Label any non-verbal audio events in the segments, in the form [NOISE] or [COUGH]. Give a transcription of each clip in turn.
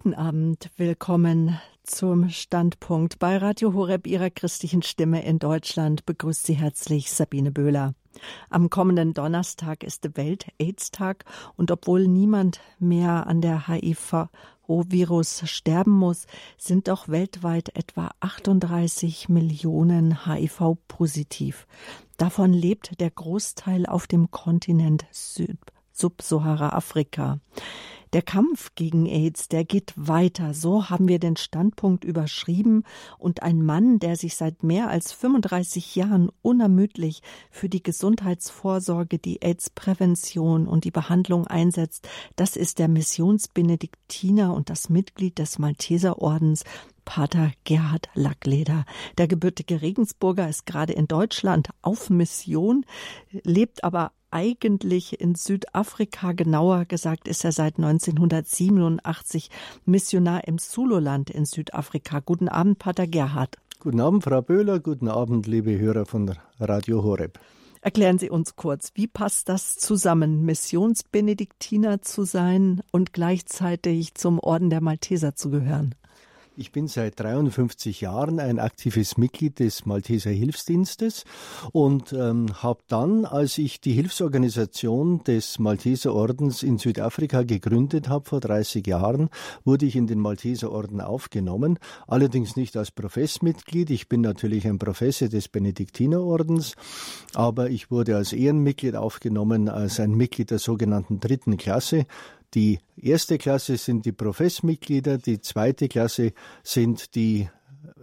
Guten Abend, willkommen zum Standpunkt bei Radio Horeb Ihrer christlichen Stimme in Deutschland. Begrüßt Sie herzlich Sabine Böhler. Am kommenden Donnerstag ist Welt-AIDS-Tag und obwohl niemand mehr an der HIV-Virus sterben muss, sind doch weltweit etwa 38 Millionen HIV-positiv. Davon lebt der Großteil auf dem Kontinent Subsahara-Afrika. Der Kampf gegen AIDS, der geht weiter. So haben wir den Standpunkt überschrieben. Und ein Mann, der sich seit mehr als 35 Jahren unermüdlich für die Gesundheitsvorsorge, die AIDS-Prävention und die Behandlung einsetzt, das ist der Missionsbenediktiner und das Mitglied des Malteserordens Pater Gerhard Lackleder. Der gebürtige Regensburger ist gerade in Deutschland auf Mission, lebt aber eigentlich in Südafrika. Genauer gesagt ist er seit 1987 Missionar im Zululand in Südafrika. Guten Abend, Pater Gerhard. Guten Abend, Frau Böhler. Guten Abend, liebe Hörer von Radio Horeb. Erklären Sie uns kurz, wie passt das zusammen, Missionsbenediktiner zu sein und gleichzeitig zum Orden der Malteser zu gehören? Ich bin seit 53 Jahren ein aktives Mitglied des Malteser Hilfsdienstes und ähm, habe dann, als ich die Hilfsorganisation des Malteser Ordens in Südafrika gegründet habe vor 30 Jahren, wurde ich in den Malteser Orden aufgenommen. Allerdings nicht als Professmitglied. Ich bin natürlich ein Professor des Benediktinerordens, aber ich wurde als Ehrenmitglied aufgenommen, als ein Mitglied der sogenannten dritten Klasse. Die erste Klasse sind die Professmitglieder, die zweite Klasse sind die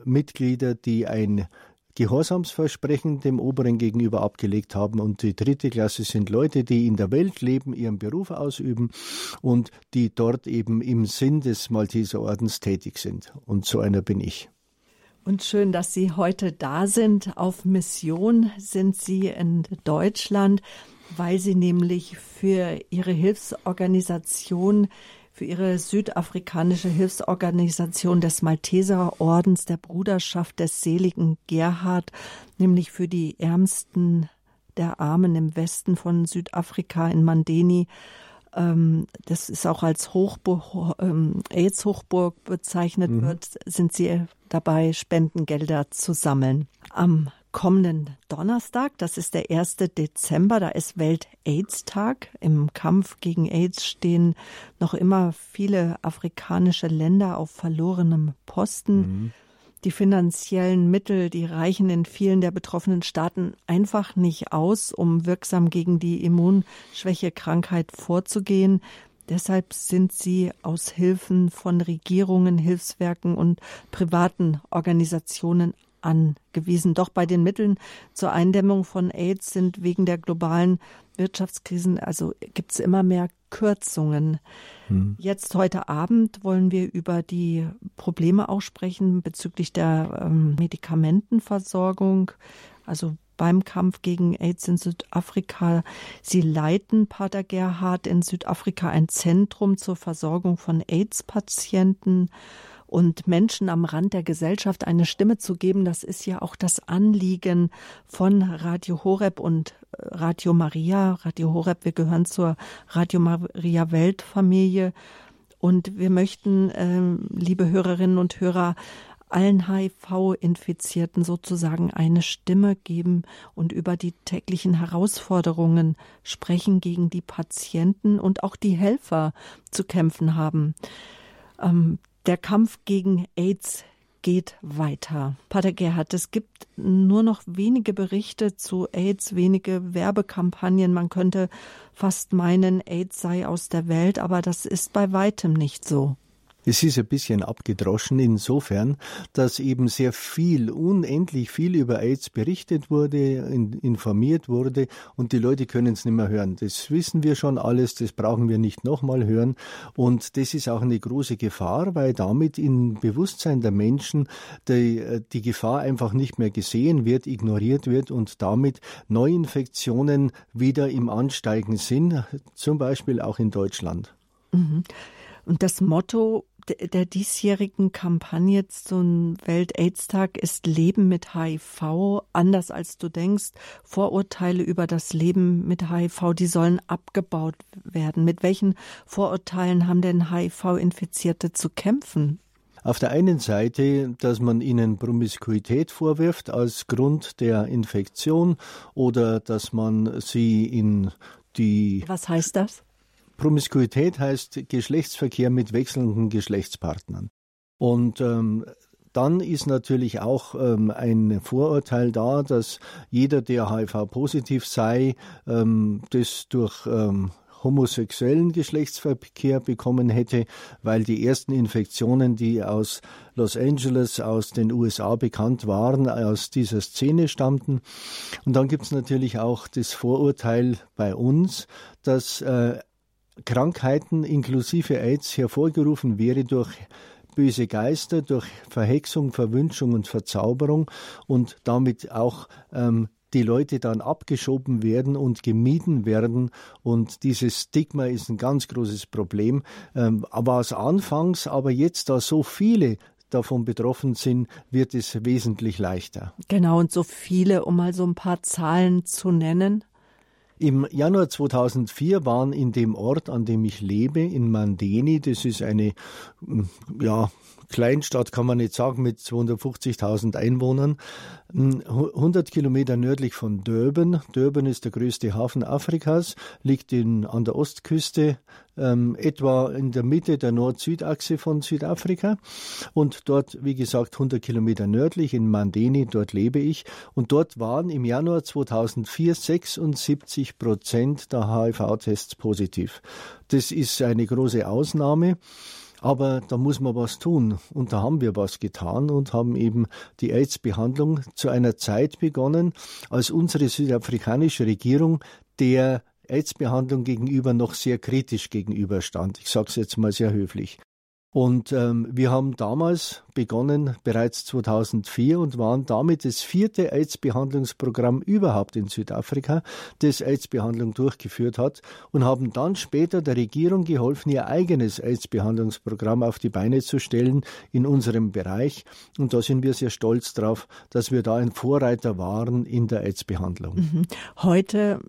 Mitglieder, die ein Gehorsamsversprechen dem Oberen gegenüber abgelegt haben. Und die dritte Klasse sind Leute, die in der Welt leben, ihren Beruf ausüben und die dort eben im Sinn des Malteser Ordens tätig sind. Und so einer bin ich. Und schön, dass Sie heute da sind. Auf Mission sind Sie in Deutschland weil sie nämlich für ihre Hilfsorganisation, für ihre südafrikanische Hilfsorganisation des Malteserordens der Bruderschaft des seligen Gerhard, nämlich für die Ärmsten der Armen im Westen von Südafrika in Mandeni, ähm, das ist auch als Hochburg, ähm, AIDS-Hochburg bezeichnet mhm. wird, sind sie dabei, Spendengelder zu sammeln. Am kommenden Donnerstag, das ist der 1. Dezember, da ist Welt-AIDS-Tag. Im Kampf gegen AIDS stehen noch immer viele afrikanische Länder auf verlorenem Posten. Mhm. Die finanziellen Mittel, die reichen in vielen der betroffenen Staaten einfach nicht aus, um wirksam gegen die Immunschwächekrankheit vorzugehen. Deshalb sind sie aus Hilfen von Regierungen, Hilfswerken und privaten Organisationen angewiesen. Doch bei den Mitteln zur Eindämmung von AIDS sind wegen der globalen Wirtschaftskrisen, also gibt es immer mehr Kürzungen. Hm. Jetzt heute Abend wollen wir über die Probleme auch sprechen bezüglich der ähm, Medikamentenversorgung, also beim Kampf gegen AIDS in Südafrika. Sie leiten, Pater Gerhard, in Südafrika ein Zentrum zur Versorgung von AIDS-Patienten und Menschen am Rand der Gesellschaft eine Stimme zu geben, das ist ja auch das Anliegen von Radio Horeb und äh, Radio Maria. Radio Horeb, wir gehören zur Radio Maria Weltfamilie. Und wir möchten, äh, liebe Hörerinnen und Hörer, allen HIV-Infizierten sozusagen eine Stimme geben und über die täglichen Herausforderungen sprechen, gegen die Patienten und auch die Helfer zu kämpfen haben. Ähm, der Kampf gegen AIDS geht weiter. Pater Gerhard, es gibt nur noch wenige Berichte zu AIDS, wenige Werbekampagnen. Man könnte fast meinen, AIDS sei aus der Welt, aber das ist bei weitem nicht so. Es ist ein bisschen abgedroschen insofern, dass eben sehr viel, unendlich viel über AIDS berichtet wurde, informiert wurde und die Leute können es nicht mehr hören. Das wissen wir schon alles, das brauchen wir nicht nochmal hören und das ist auch eine große Gefahr, weil damit im Bewusstsein der Menschen die, die Gefahr einfach nicht mehr gesehen wird, ignoriert wird und damit Neuinfektionen wieder im Ansteigen sind, zum Beispiel auch in Deutschland. Mhm. Und das Motto der diesjährigen Kampagne zum Welt-Aids-Tag ist Leben mit HIV anders als du denkst. Vorurteile über das Leben mit HIV, die sollen abgebaut werden. Mit welchen Vorurteilen haben denn HIV-Infizierte zu kämpfen? Auf der einen Seite, dass man ihnen Promiskuität vorwirft als Grund der Infektion oder dass man sie in die. Was heißt das? Promiskuität heißt Geschlechtsverkehr mit wechselnden Geschlechtspartnern. Und ähm, dann ist natürlich auch ähm, ein Vorurteil da, dass jeder, der HIV-positiv sei, ähm, das durch ähm, homosexuellen Geschlechtsverkehr bekommen hätte, weil die ersten Infektionen, die aus Los Angeles, aus den USA bekannt waren, aus dieser Szene stammten. Und dann gibt es natürlich auch das Vorurteil bei uns, dass äh, Krankheiten inklusive AIDS hervorgerufen wäre durch böse Geister, durch Verhexung, Verwünschung und Verzauberung und damit auch ähm, die Leute dann abgeschoben werden und gemieden werden. Und dieses Stigma ist ein ganz großes Problem. Ähm, aber als anfangs, aber jetzt, da so viele davon betroffen sind, wird es wesentlich leichter. Genau, und so viele, um mal so ein paar Zahlen zu nennen. Im Januar 2004 waren in dem Ort, an dem ich lebe, in Mandeni, das ist eine ja, Kleinstadt kann man nicht sagen, mit 250.000 Einwohnern, 100 Kilometer nördlich von Durban. Durban ist der größte Hafen Afrikas, liegt in, an der Ostküste, ähm, etwa in der Mitte der Nord-Süd-Achse von Südafrika. Und dort, wie gesagt, 100 Kilometer nördlich in Mandeni, dort lebe ich. Und dort waren im Januar 2004 76 Prozent der HIV-Tests positiv. Das ist eine große Ausnahme. Aber da muss man was tun. Und da haben wir was getan und haben eben die AIDS-Behandlung zu einer Zeit begonnen, als unsere südafrikanische Regierung der AIDS-Behandlung gegenüber noch sehr kritisch gegenüberstand. Ich sage es jetzt mal sehr höflich. Und ähm, wir haben damals begonnen, bereits 2004, und waren damit das vierte AIDS-Behandlungsprogramm überhaupt in Südafrika, das AIDS-Behandlung durchgeführt hat, und haben dann später der Regierung geholfen, ihr eigenes AIDS-Behandlungsprogramm auf die Beine zu stellen in unserem Bereich. Und da sind wir sehr stolz drauf, dass wir da ein Vorreiter waren in der AIDS-Behandlung. Mhm. Heute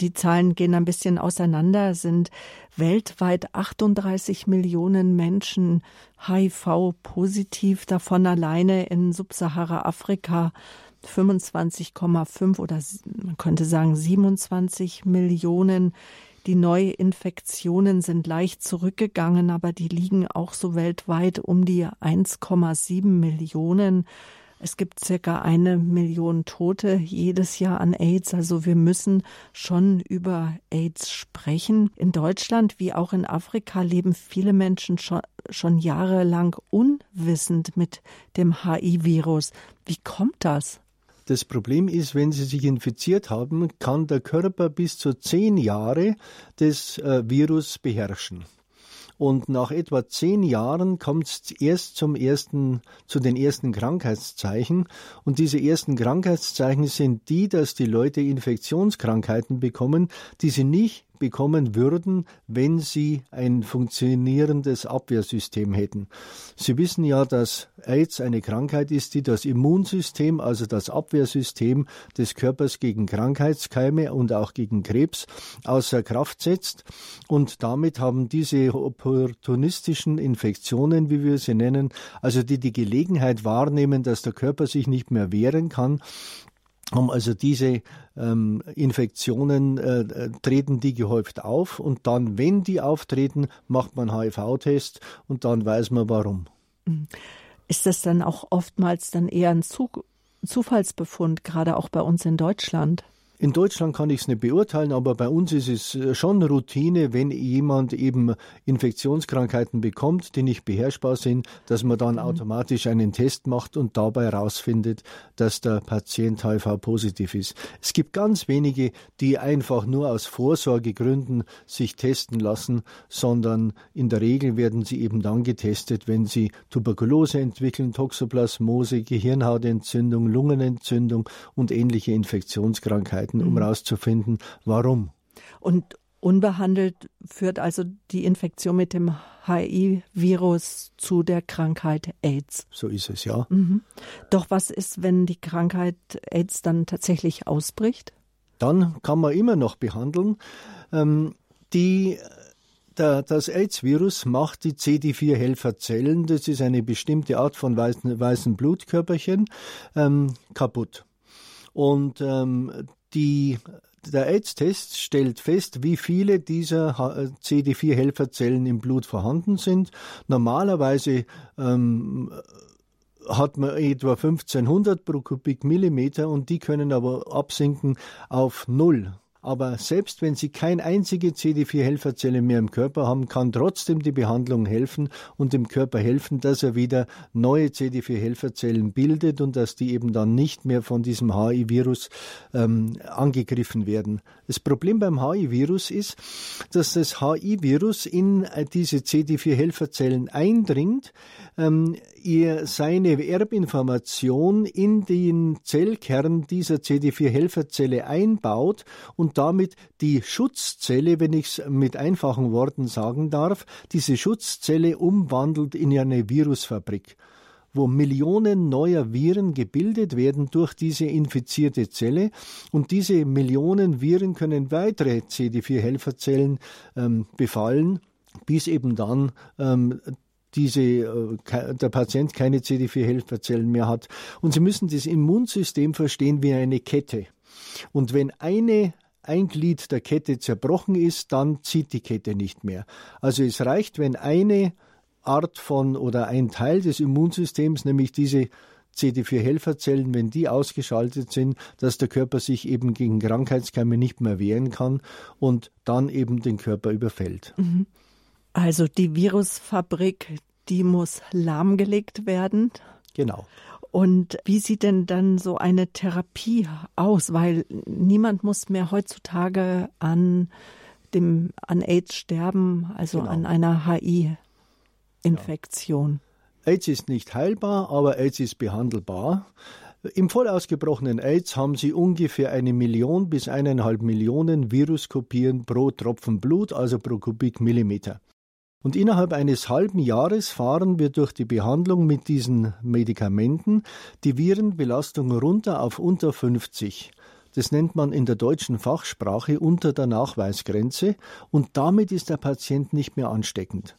die Zahlen gehen ein bisschen auseinander, sind weltweit 38 Millionen Menschen HIV-positiv, davon alleine in Subsahara-Afrika 25,5 oder man könnte sagen 27 Millionen. Die Neuinfektionen sind leicht zurückgegangen, aber die liegen auch so weltweit um die 1,7 Millionen. Es gibt circa eine Million Tote jedes Jahr an AIDS. Also wir müssen schon über AIDS sprechen. In Deutschland wie auch in Afrika leben viele Menschen schon, schon jahrelang unwissend mit dem HIV-Virus. Wie kommt das? Das Problem ist, wenn Sie sich infiziert haben, kann der Körper bis zu zehn Jahre das äh, Virus beherrschen. Und nach etwa zehn Jahren kommt es erst zum ersten, zu den ersten Krankheitszeichen. Und diese ersten Krankheitszeichen sind die, dass die Leute Infektionskrankheiten bekommen, die sie nicht bekommen würden, wenn sie ein funktionierendes Abwehrsystem hätten. Sie wissen ja, dass AIDS eine Krankheit ist, die das Immunsystem, also das Abwehrsystem des Körpers gegen Krankheitskeime und auch gegen Krebs außer Kraft setzt. Und damit haben diese opportunistischen Infektionen, wie wir sie nennen, also die die Gelegenheit wahrnehmen, dass der Körper sich nicht mehr wehren kann, haben also diese ähm, Infektionen, äh, treten die gehäuft auf und dann, wenn die auftreten, macht man HIV-Test und dann weiß man warum. Mhm. Ist das dann auch oftmals dann eher ein Zufallsbefund, gerade auch bei uns in Deutschland? In Deutschland kann ich es nicht beurteilen, aber bei uns ist es äh, schon Routine, wenn jemand eben Infektionskrankheiten bekommt, die nicht beherrschbar sind, dass man dann mhm. automatisch einen Test macht und dabei herausfindet, dass der Patient HIV-positiv ist. Es gibt ganz wenige, die einfach nur aus Vorsorgegründen sich testen lassen, sondern in der Regel werden sie eben dann getestet, wenn sie Tuberkulose entwickeln, Toxoplasmose, Gehirnhautentzündung, Lungenentzündung und ähnliche Infektionskrankheiten. Möglichkeiten, um herauszufinden, mhm. warum. Und Unbehandelt führt also die Infektion mit dem HIV-Virus zu der Krankheit AIDS. So ist es, ja. Mhm. Doch was ist, wenn die Krankheit AIDS dann tatsächlich ausbricht? Dann kann man immer noch behandeln. Ähm, die das AIDS-Virus macht die CD4-Helferzellen, das ist eine bestimmte Art von weißen, weißen Blutkörperchen, ähm, kaputt. Und ähm, die der AIDS-Test stellt fest, wie viele dieser CD4-Helferzellen im Blut vorhanden sind. Normalerweise ähm, hat man etwa 1500 pro Kubikmillimeter und die können aber absinken auf null. Aber selbst wenn Sie keine einzige CD4-Helferzelle mehr im Körper haben, kann trotzdem die Behandlung helfen und dem Körper helfen, dass er wieder neue CD4-Helferzellen bildet und dass die eben dann nicht mehr von diesem HI-Virus ähm, angegriffen werden. Das Problem beim HI-Virus ist, dass das HI-Virus in äh, diese CD4-Helferzellen eindringt, ähm, ihr seine Erbinformation in den Zellkern dieser CD4-Helferzelle einbaut und damit die Schutzzelle, wenn ich es mit einfachen Worten sagen darf, diese Schutzzelle umwandelt in eine Virusfabrik wo Millionen neuer Viren gebildet werden durch diese infizierte Zelle. Und diese Millionen Viren können weitere CD4-Helferzellen ähm, befallen, bis eben dann ähm, diese, äh, der Patient keine CD4-Helferzellen mehr hat. Und Sie müssen das Immunsystem verstehen wie eine Kette. Und wenn eine ein Glied der Kette zerbrochen ist, dann zieht die Kette nicht mehr. Also es reicht, wenn eine Art von oder ein Teil des Immunsystems, nämlich diese CD4-Helferzellen, wenn die ausgeschaltet sind, dass der Körper sich eben gegen Krankheitskeime nicht mehr wehren kann und dann eben den Körper überfällt. Mhm. Also die Virusfabrik, die muss lahmgelegt werden. Genau. Und wie sieht denn dann so eine Therapie aus? Weil niemand muss mehr heutzutage an dem an AIDS sterben, also genau. an einer HI-Infektion. Ja. AIDS ist nicht heilbar, aber AIDS ist behandelbar. Im voll ausgebrochenen AIDS haben sie ungefähr eine Million bis eineinhalb Millionen Viruskopien pro Tropfen Blut, also pro Kubikmillimeter. Und innerhalb eines halben Jahres fahren wir durch die Behandlung mit diesen Medikamenten die Virenbelastung runter auf unter 50. Das nennt man in der deutschen Fachsprache unter der Nachweisgrenze und damit ist der Patient nicht mehr ansteckend.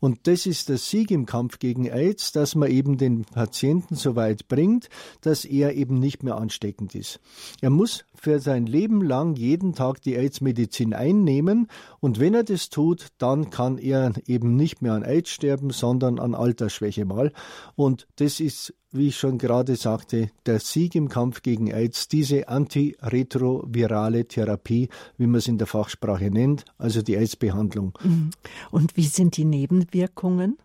Und das ist der Sieg im Kampf gegen AIDS, dass man eben den Patienten so weit bringt, dass er eben nicht mehr ansteckend ist. Er muss für sein Leben lang jeden Tag die AIDS-Medizin einnehmen und wenn er das tut, dann kann er eben nicht mehr an AIDS sterben, sondern an Altersschwäche mal. Und das ist wie ich schon gerade sagte, der Sieg im Kampf gegen AIDS, diese antiretrovirale Therapie, wie man es in der Fachsprache nennt, also die AIDS-Behandlung. Mhm. Und wie sind die Nebenwirkungen?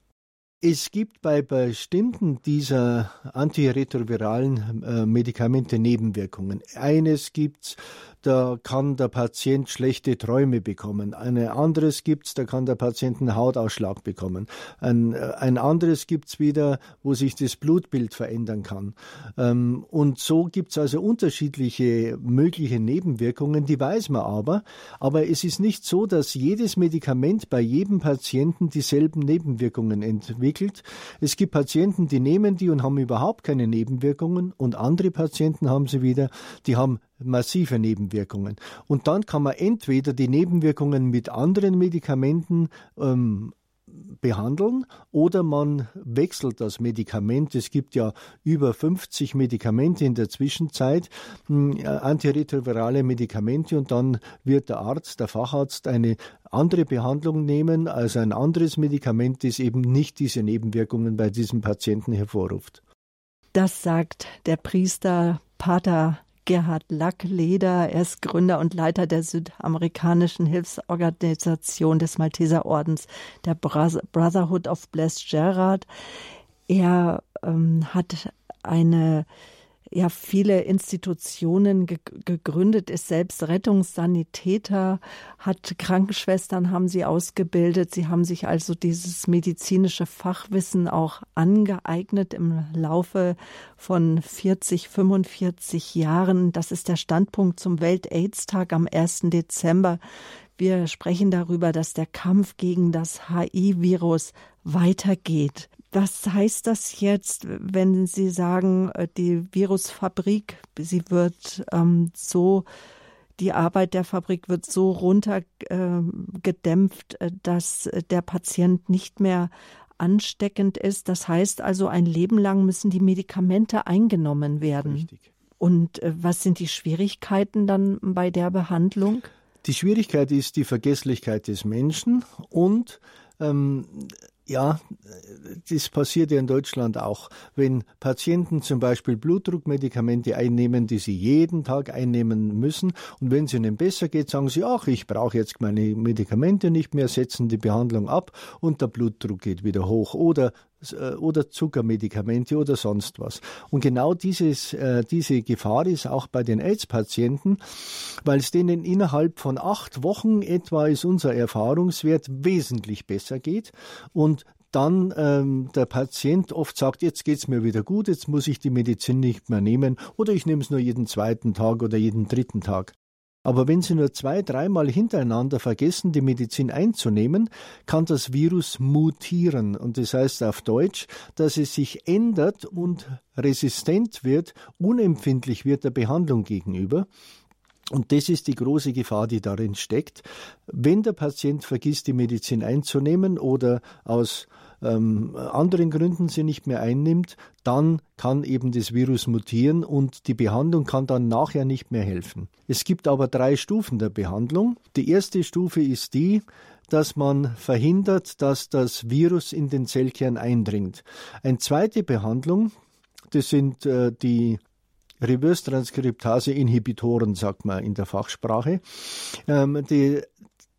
Es gibt bei bestimmten dieser antiretroviralen äh, Medikamente Nebenwirkungen. Eines gibt's da kann der Patient schlechte Träume bekommen. Ein anderes gibt's, da kann der Patient einen Hautausschlag bekommen. Ein, ein anderes gibt's wieder, wo sich das Blutbild verändern kann. Ähm, und so gibt's also unterschiedliche mögliche Nebenwirkungen, die weiß man aber. Aber es ist nicht so, dass jedes Medikament bei jedem Patienten dieselben Nebenwirkungen entwickelt. Es gibt Patienten, die nehmen die und haben überhaupt keine Nebenwirkungen und andere Patienten haben sie wieder, die haben massive Nebenwirkungen. Und dann kann man entweder die Nebenwirkungen mit anderen Medikamenten ähm, behandeln oder man wechselt das Medikament. Es gibt ja über 50 Medikamente in der Zwischenzeit, hm, äh, antiretrovirale Medikamente und dann wird der Arzt, der Facharzt eine andere Behandlung nehmen, also ein anderes Medikament, das eben nicht diese Nebenwirkungen bei diesem Patienten hervorruft. Das sagt der Priester Pater Gerhard Lackleder. Er ist Gründer und Leiter der südamerikanischen Hilfsorganisation des Malteserordens, der Brotherhood of Blessed Gerard. Er ähm, hat eine ja viele Institutionen ge gegründet, ist selbst Rettungssanitäter, hat Krankenschwestern haben sie ausgebildet. Sie haben sich also dieses medizinische Fachwissen auch angeeignet im Laufe von 40, 45 Jahren. Das ist der Standpunkt zum Welt-AIDS-Tag am 1. Dezember Wir sprechen darüber, dass der Kampf gegen das HIV-Virus weitergeht. Was heißt das jetzt, wenn Sie sagen, äh, die Virusfabrik, sie wird ähm, so, die Arbeit der Fabrik wird so runtergedämpft, äh, dass der Patient nicht mehr ansteckend ist. Das heißt also, ein Leben lang müssen die Medikamente eingenommen werden. Richtig. Und äh, was sind die Schwierigkeiten dann bei der Behandlung? Die Schwierigkeit ist die Vergesslichkeit des Menschen und ähm, ja, das passiert ja in Deutschland auch. Wenn Patienten zum Beispiel Blutdruckmedikamente einnehmen, die sie jeden Tag einnehmen müssen, und wenn es ihnen besser geht, sagen sie, ach, ich brauche jetzt meine Medikamente nicht mehr, setzen die Behandlung ab und der Blutdruck geht wieder hoch. Oder oder Zuckermedikamente oder sonst was. Und genau dieses, äh, diese Gefahr ist auch bei den AIDS-Patienten, weil es denen innerhalb von acht Wochen etwa ist unser Erfahrungswert wesentlich besser geht und dann ähm, der Patient oft sagt, jetzt geht's mir wieder gut, jetzt muss ich die Medizin nicht mehr nehmen oder ich nehme es nur jeden zweiten Tag oder jeden dritten Tag. Aber wenn Sie nur zwei, dreimal hintereinander vergessen, die Medizin einzunehmen, kann das Virus mutieren. Und das heißt auf Deutsch, dass es sich ändert und resistent wird, unempfindlich wird der Behandlung gegenüber. Und das ist die große Gefahr, die darin steckt. Wenn der Patient vergisst, die Medizin einzunehmen oder aus ähm, anderen Gründen sie nicht mehr einnimmt, dann kann eben das Virus mutieren und die Behandlung kann dann nachher nicht mehr helfen. Es gibt aber drei Stufen der Behandlung. Die erste Stufe ist die, dass man verhindert, dass das Virus in den Zellkern eindringt. Eine zweite Behandlung, das sind äh, die Reverse-Transkriptase-Inhibitoren, sagt man in der Fachsprache. Ähm, die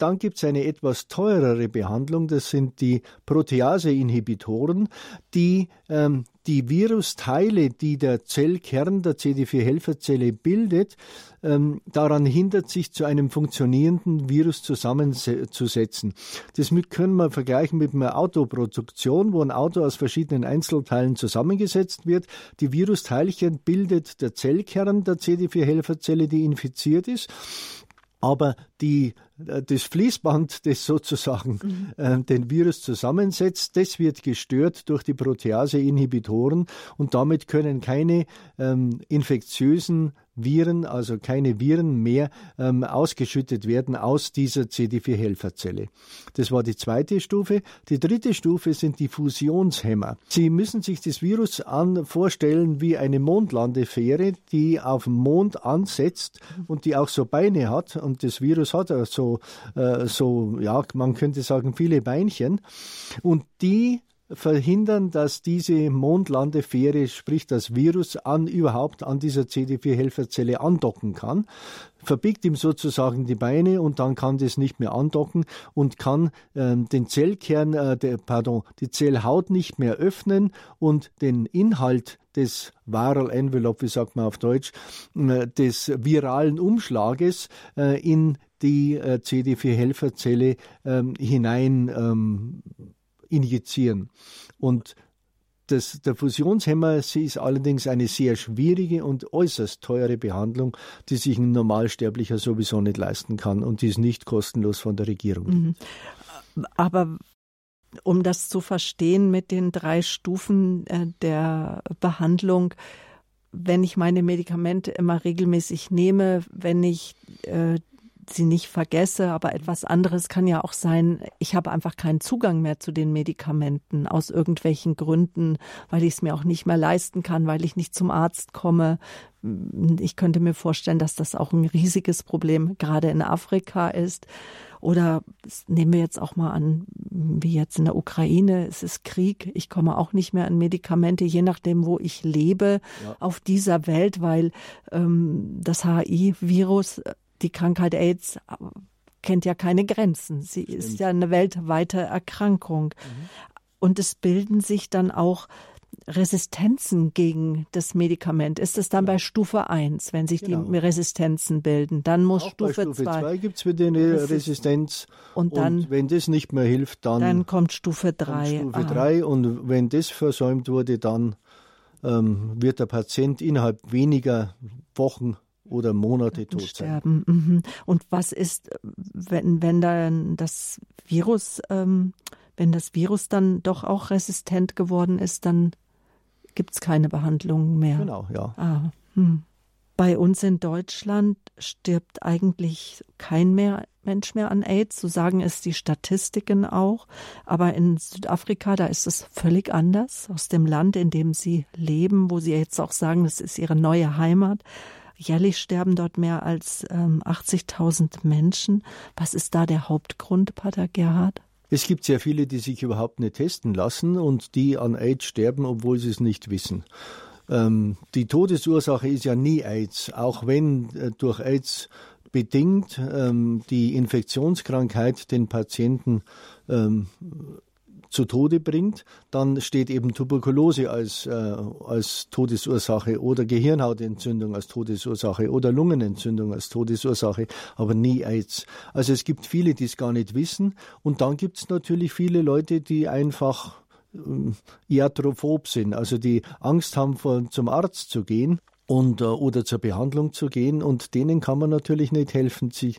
dann gibt es eine etwas teurere Behandlung, das sind die Protease-Inhibitoren, die ähm, die Virusteile, die der Zellkern der CD4-Helferzelle bildet, ähm, daran hindert, sich zu einem funktionierenden Virus zusammenzusetzen. Das können wir vergleichen mit einer Autoproduktion, wo ein Auto aus verschiedenen Einzelteilen zusammengesetzt wird. Die Virusteilchen bildet der Zellkern der CD4-Helferzelle, die infiziert ist aber die, äh, das Fließband, das sozusagen mhm. äh, den Virus zusammensetzt, das wird gestört durch die Protease-Inhibitoren und damit können keine ähm, infektiösen Viren, also keine Viren mehr ähm, ausgeschüttet werden aus dieser CD4-Helferzelle. Das war die zweite Stufe. Die dritte Stufe sind die Fusionshemmer. Sie müssen sich das Virus an, vorstellen wie eine Mondlandefähre, die auf dem Mond ansetzt und die auch so Beine hat. Und das Virus hat so, äh, so ja, man könnte sagen, viele Beinchen. Und die verhindern, dass diese Mondlandefähre, sprich das Virus, an überhaupt an dieser CD4-Helferzelle andocken kann, verbiegt ihm sozusagen die Beine und dann kann das nicht mehr andocken und kann äh, den Zellkern, äh, der, pardon, die Zellhaut nicht mehr öffnen und den Inhalt des Viral Envelope, wie sagt man auf Deutsch, äh, des viralen Umschlages äh, in die äh, CD4-Helferzelle ähm, hinein ähm, injizieren. Und das, der Fusionshemmer sie ist allerdings eine sehr schwierige und äußerst teure Behandlung, die sich ein Normalsterblicher sowieso nicht leisten kann und die ist nicht kostenlos von der Regierung. Mhm. Aber um das zu verstehen mit den drei Stufen äh, der Behandlung, wenn ich meine Medikamente immer regelmäßig nehme, wenn ich äh, sie nicht vergesse, aber etwas anderes kann ja auch sein, ich habe einfach keinen Zugang mehr zu den Medikamenten aus irgendwelchen Gründen, weil ich es mir auch nicht mehr leisten kann, weil ich nicht zum Arzt komme. Ich könnte mir vorstellen, dass das auch ein riesiges Problem gerade in Afrika ist. Oder nehmen wir jetzt auch mal an, wie jetzt in der Ukraine, es ist Krieg, ich komme auch nicht mehr an Medikamente, je nachdem, wo ich lebe ja. auf dieser Welt, weil ähm, das HI-Virus die Krankheit AIDS äh, kennt ja keine Grenzen. Sie Stimmt. ist ja eine weltweite Erkrankung. Mhm. Und es bilden sich dann auch Resistenzen gegen das Medikament. Ist es dann ja. bei Stufe 1, wenn sich genau. die Resistenzen bilden? Dann muss auch Stufe 2. Bei 2 gibt es wieder eine Resistenz. Und, dann, und wenn das nicht mehr hilft, dann, dann kommt Stufe 3. Stufe 3 und wenn das versäumt wurde, dann ähm, wird der Patient innerhalb weniger Wochen oder Monate tot sterben. sein. Mhm. Und was ist, wenn, wenn dann das Virus, ähm, wenn das Virus dann doch auch resistent geworden ist, dann gibt es keine Behandlung mehr. Genau, ja. Ah, hm. Bei uns in Deutschland stirbt eigentlich kein mehr Mensch mehr an AIDS, so sagen es die Statistiken auch. Aber in Südafrika, da ist es völlig anders. Aus dem Land, in dem sie leben, wo sie jetzt auch sagen, das ist ihre neue Heimat. Jährlich sterben dort mehr als ähm, 80.000 Menschen. Was ist da der Hauptgrund, Pater Gerhard? Es gibt sehr viele, die sich überhaupt nicht testen lassen und die an AIDS sterben, obwohl sie es nicht wissen. Ähm, die Todesursache ist ja nie AIDS, auch wenn äh, durch AIDS bedingt ähm, die Infektionskrankheit den Patienten ähm, zu Tode bringt, dann steht eben Tuberkulose als, äh, als Todesursache oder Gehirnhautentzündung als Todesursache oder Lungenentzündung als Todesursache, aber nie AIDS. Also es gibt viele, die es gar nicht wissen und dann gibt es natürlich viele Leute, die einfach ähm, iathrophob sind, also die Angst haben, von, zum Arzt zu gehen und äh, oder zur Behandlung zu gehen und denen kann man natürlich nicht helfen. Sie,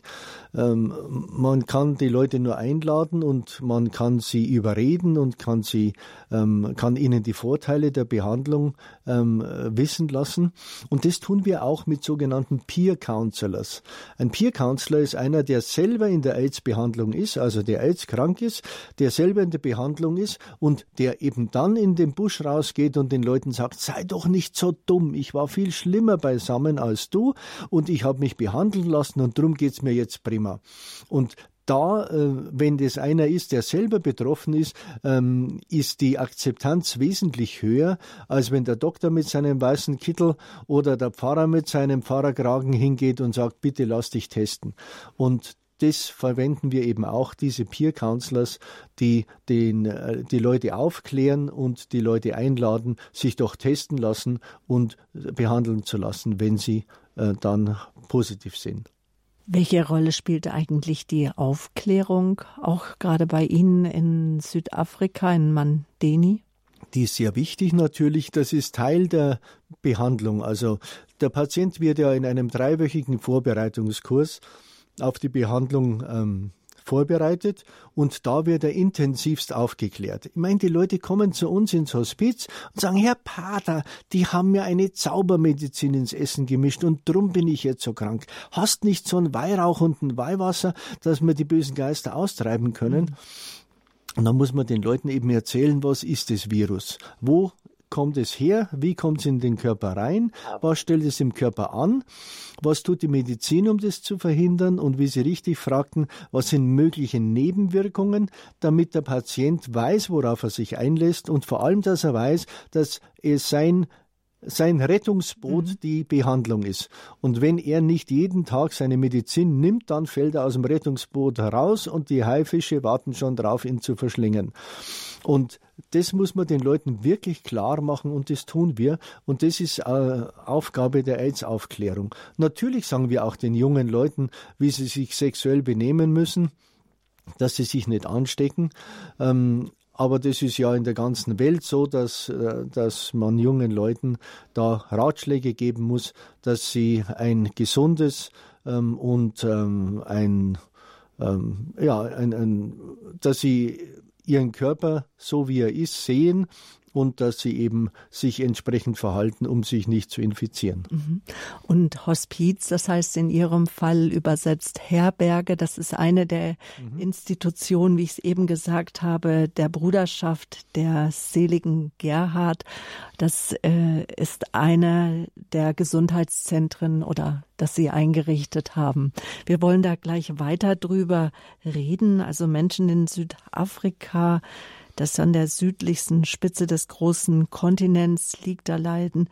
ähm, man kann die Leute nur einladen und man kann sie überreden und kann sie ähm, kann ihnen die Vorteile der Behandlung ähm, wissen lassen und das tun wir auch mit sogenannten Peer Counselors. Ein Peer Counselor ist einer, der selber in der AIDS-Behandlung ist, also der AIDS krank ist, der selber in der Behandlung ist und der eben dann in den Busch rausgeht und den Leuten sagt: Sei doch nicht so dumm, ich war viel schlimmer beisammen als du und ich habe mich behandeln lassen und darum geht's mir jetzt prima. Und da, äh, wenn das einer ist, der selber betroffen ist, ähm, ist die Akzeptanz wesentlich höher, als wenn der Doktor mit seinem weißen Kittel oder der Pfarrer mit seinem Pfarrerkragen hingeht und sagt, bitte lass dich testen. Und das verwenden wir eben auch, diese Peer Counselors, die den, äh, die Leute aufklären und die Leute einladen, sich doch testen lassen und behandeln zu lassen, wenn sie äh, dann positiv sind. Welche Rolle spielt eigentlich die Aufklärung, auch gerade bei Ihnen in Südafrika, in Mandeni? Die ist sehr wichtig natürlich. Das ist Teil der Behandlung. Also der Patient wird ja in einem dreiwöchigen Vorbereitungskurs auf die Behandlung ähm, vorbereitet und da wird er intensivst aufgeklärt. Ich meine, die Leute kommen zu uns ins Hospiz und sagen, Herr Pater, die haben mir eine Zaubermedizin ins Essen gemischt und drum bin ich jetzt so krank. Hast nicht so ein Weihrauch und ein Weihwasser, dass wir die bösen Geister austreiben können? Mhm. Und dann muss man den Leuten eben erzählen, was ist das Virus? Wo kommt es her? Wie kommt es in den Körper rein? Was stellt es im Körper an? Was tut die Medizin, um das zu verhindern? Und wie Sie richtig fragten, was sind mögliche Nebenwirkungen, damit der Patient weiß, worauf er sich einlässt und vor allem, dass er weiß, dass es sein sein Rettungsboot mhm. die Behandlung ist. Und wenn er nicht jeden Tag seine Medizin nimmt, dann fällt er aus dem Rettungsboot heraus und die Haifische warten schon drauf, ihn zu verschlingen. Und das muss man den Leuten wirklich klar machen und das tun wir. Und das ist äh, Aufgabe der AIDS-Aufklärung. Natürlich sagen wir auch den jungen Leuten, wie sie sich sexuell benehmen müssen dass sie sich nicht anstecken. Ähm, aber das ist ja in der ganzen Welt so, dass, äh, dass man jungen Leuten da Ratschläge geben muss, dass sie ein gesundes ähm, und ähm, ein, ähm, ja, ein, ein, dass sie ihren Körper so wie er ist sehen und dass sie eben sich entsprechend verhalten, um sich nicht zu infizieren. Mhm. Und Hospiz, das heißt in Ihrem Fall übersetzt Herberge, das ist eine der mhm. Institutionen, wie ich es eben gesagt habe, der Bruderschaft der seligen Gerhard. Das äh, ist eine der Gesundheitszentren oder das Sie eingerichtet haben. Wir wollen da gleich weiter drüber reden. Also Menschen in Südafrika, das an der südlichsten Spitze des großen Kontinents liegt, da leiden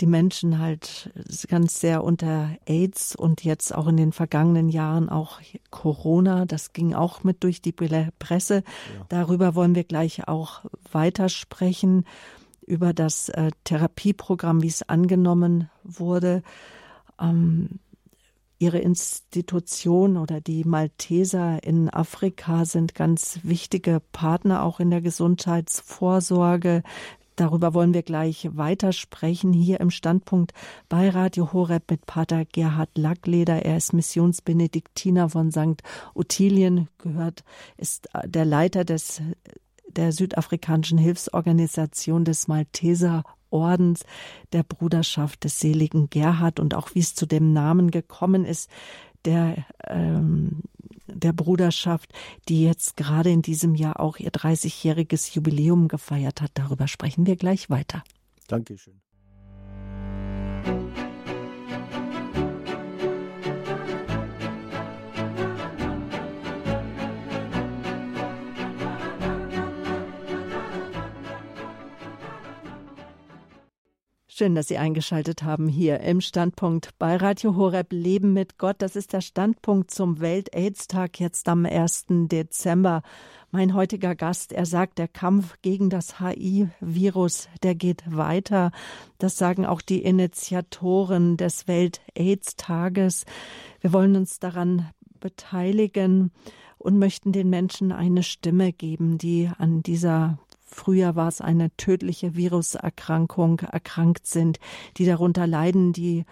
die Menschen halt ganz sehr unter AIDS und jetzt auch in den vergangenen Jahren auch Corona. Das ging auch mit durch die Presse. Ja. Darüber wollen wir gleich auch weitersprechen, über das äh, Therapieprogramm, wie es angenommen wurde. Ähm, Ihre Institution oder die Malteser in Afrika sind ganz wichtige Partner auch in der Gesundheitsvorsorge. Darüber wollen wir gleich weitersprechen hier im Standpunkt bei Radio Horeb mit Pater Gerhard Lackleder. Er ist Missionsbenediktiner von St. Ottilien, gehört, ist der Leiter des der südafrikanischen Hilfsorganisation des Malteser Ordens der Bruderschaft des seligen Gerhard und auch wie es zu dem Namen gekommen ist, der, ähm, der Bruderschaft, die jetzt gerade in diesem Jahr auch ihr 30-jähriges Jubiläum gefeiert hat. Darüber sprechen wir gleich weiter. Dankeschön. Schön, dass Sie eingeschaltet haben hier im Standpunkt bei Radio Horeb Leben mit Gott. Das ist der Standpunkt zum Welt-Aids-Tag jetzt am 1. Dezember. Mein heutiger Gast, er sagt, der Kampf gegen das HIV-Virus, der geht weiter. Das sagen auch die Initiatoren des Welt-Aids-Tages. Wir wollen uns daran beteiligen und möchten den Menschen eine Stimme geben, die an dieser Früher war es eine tödliche Viruserkrankung, erkrankt sind, die darunter leiden, die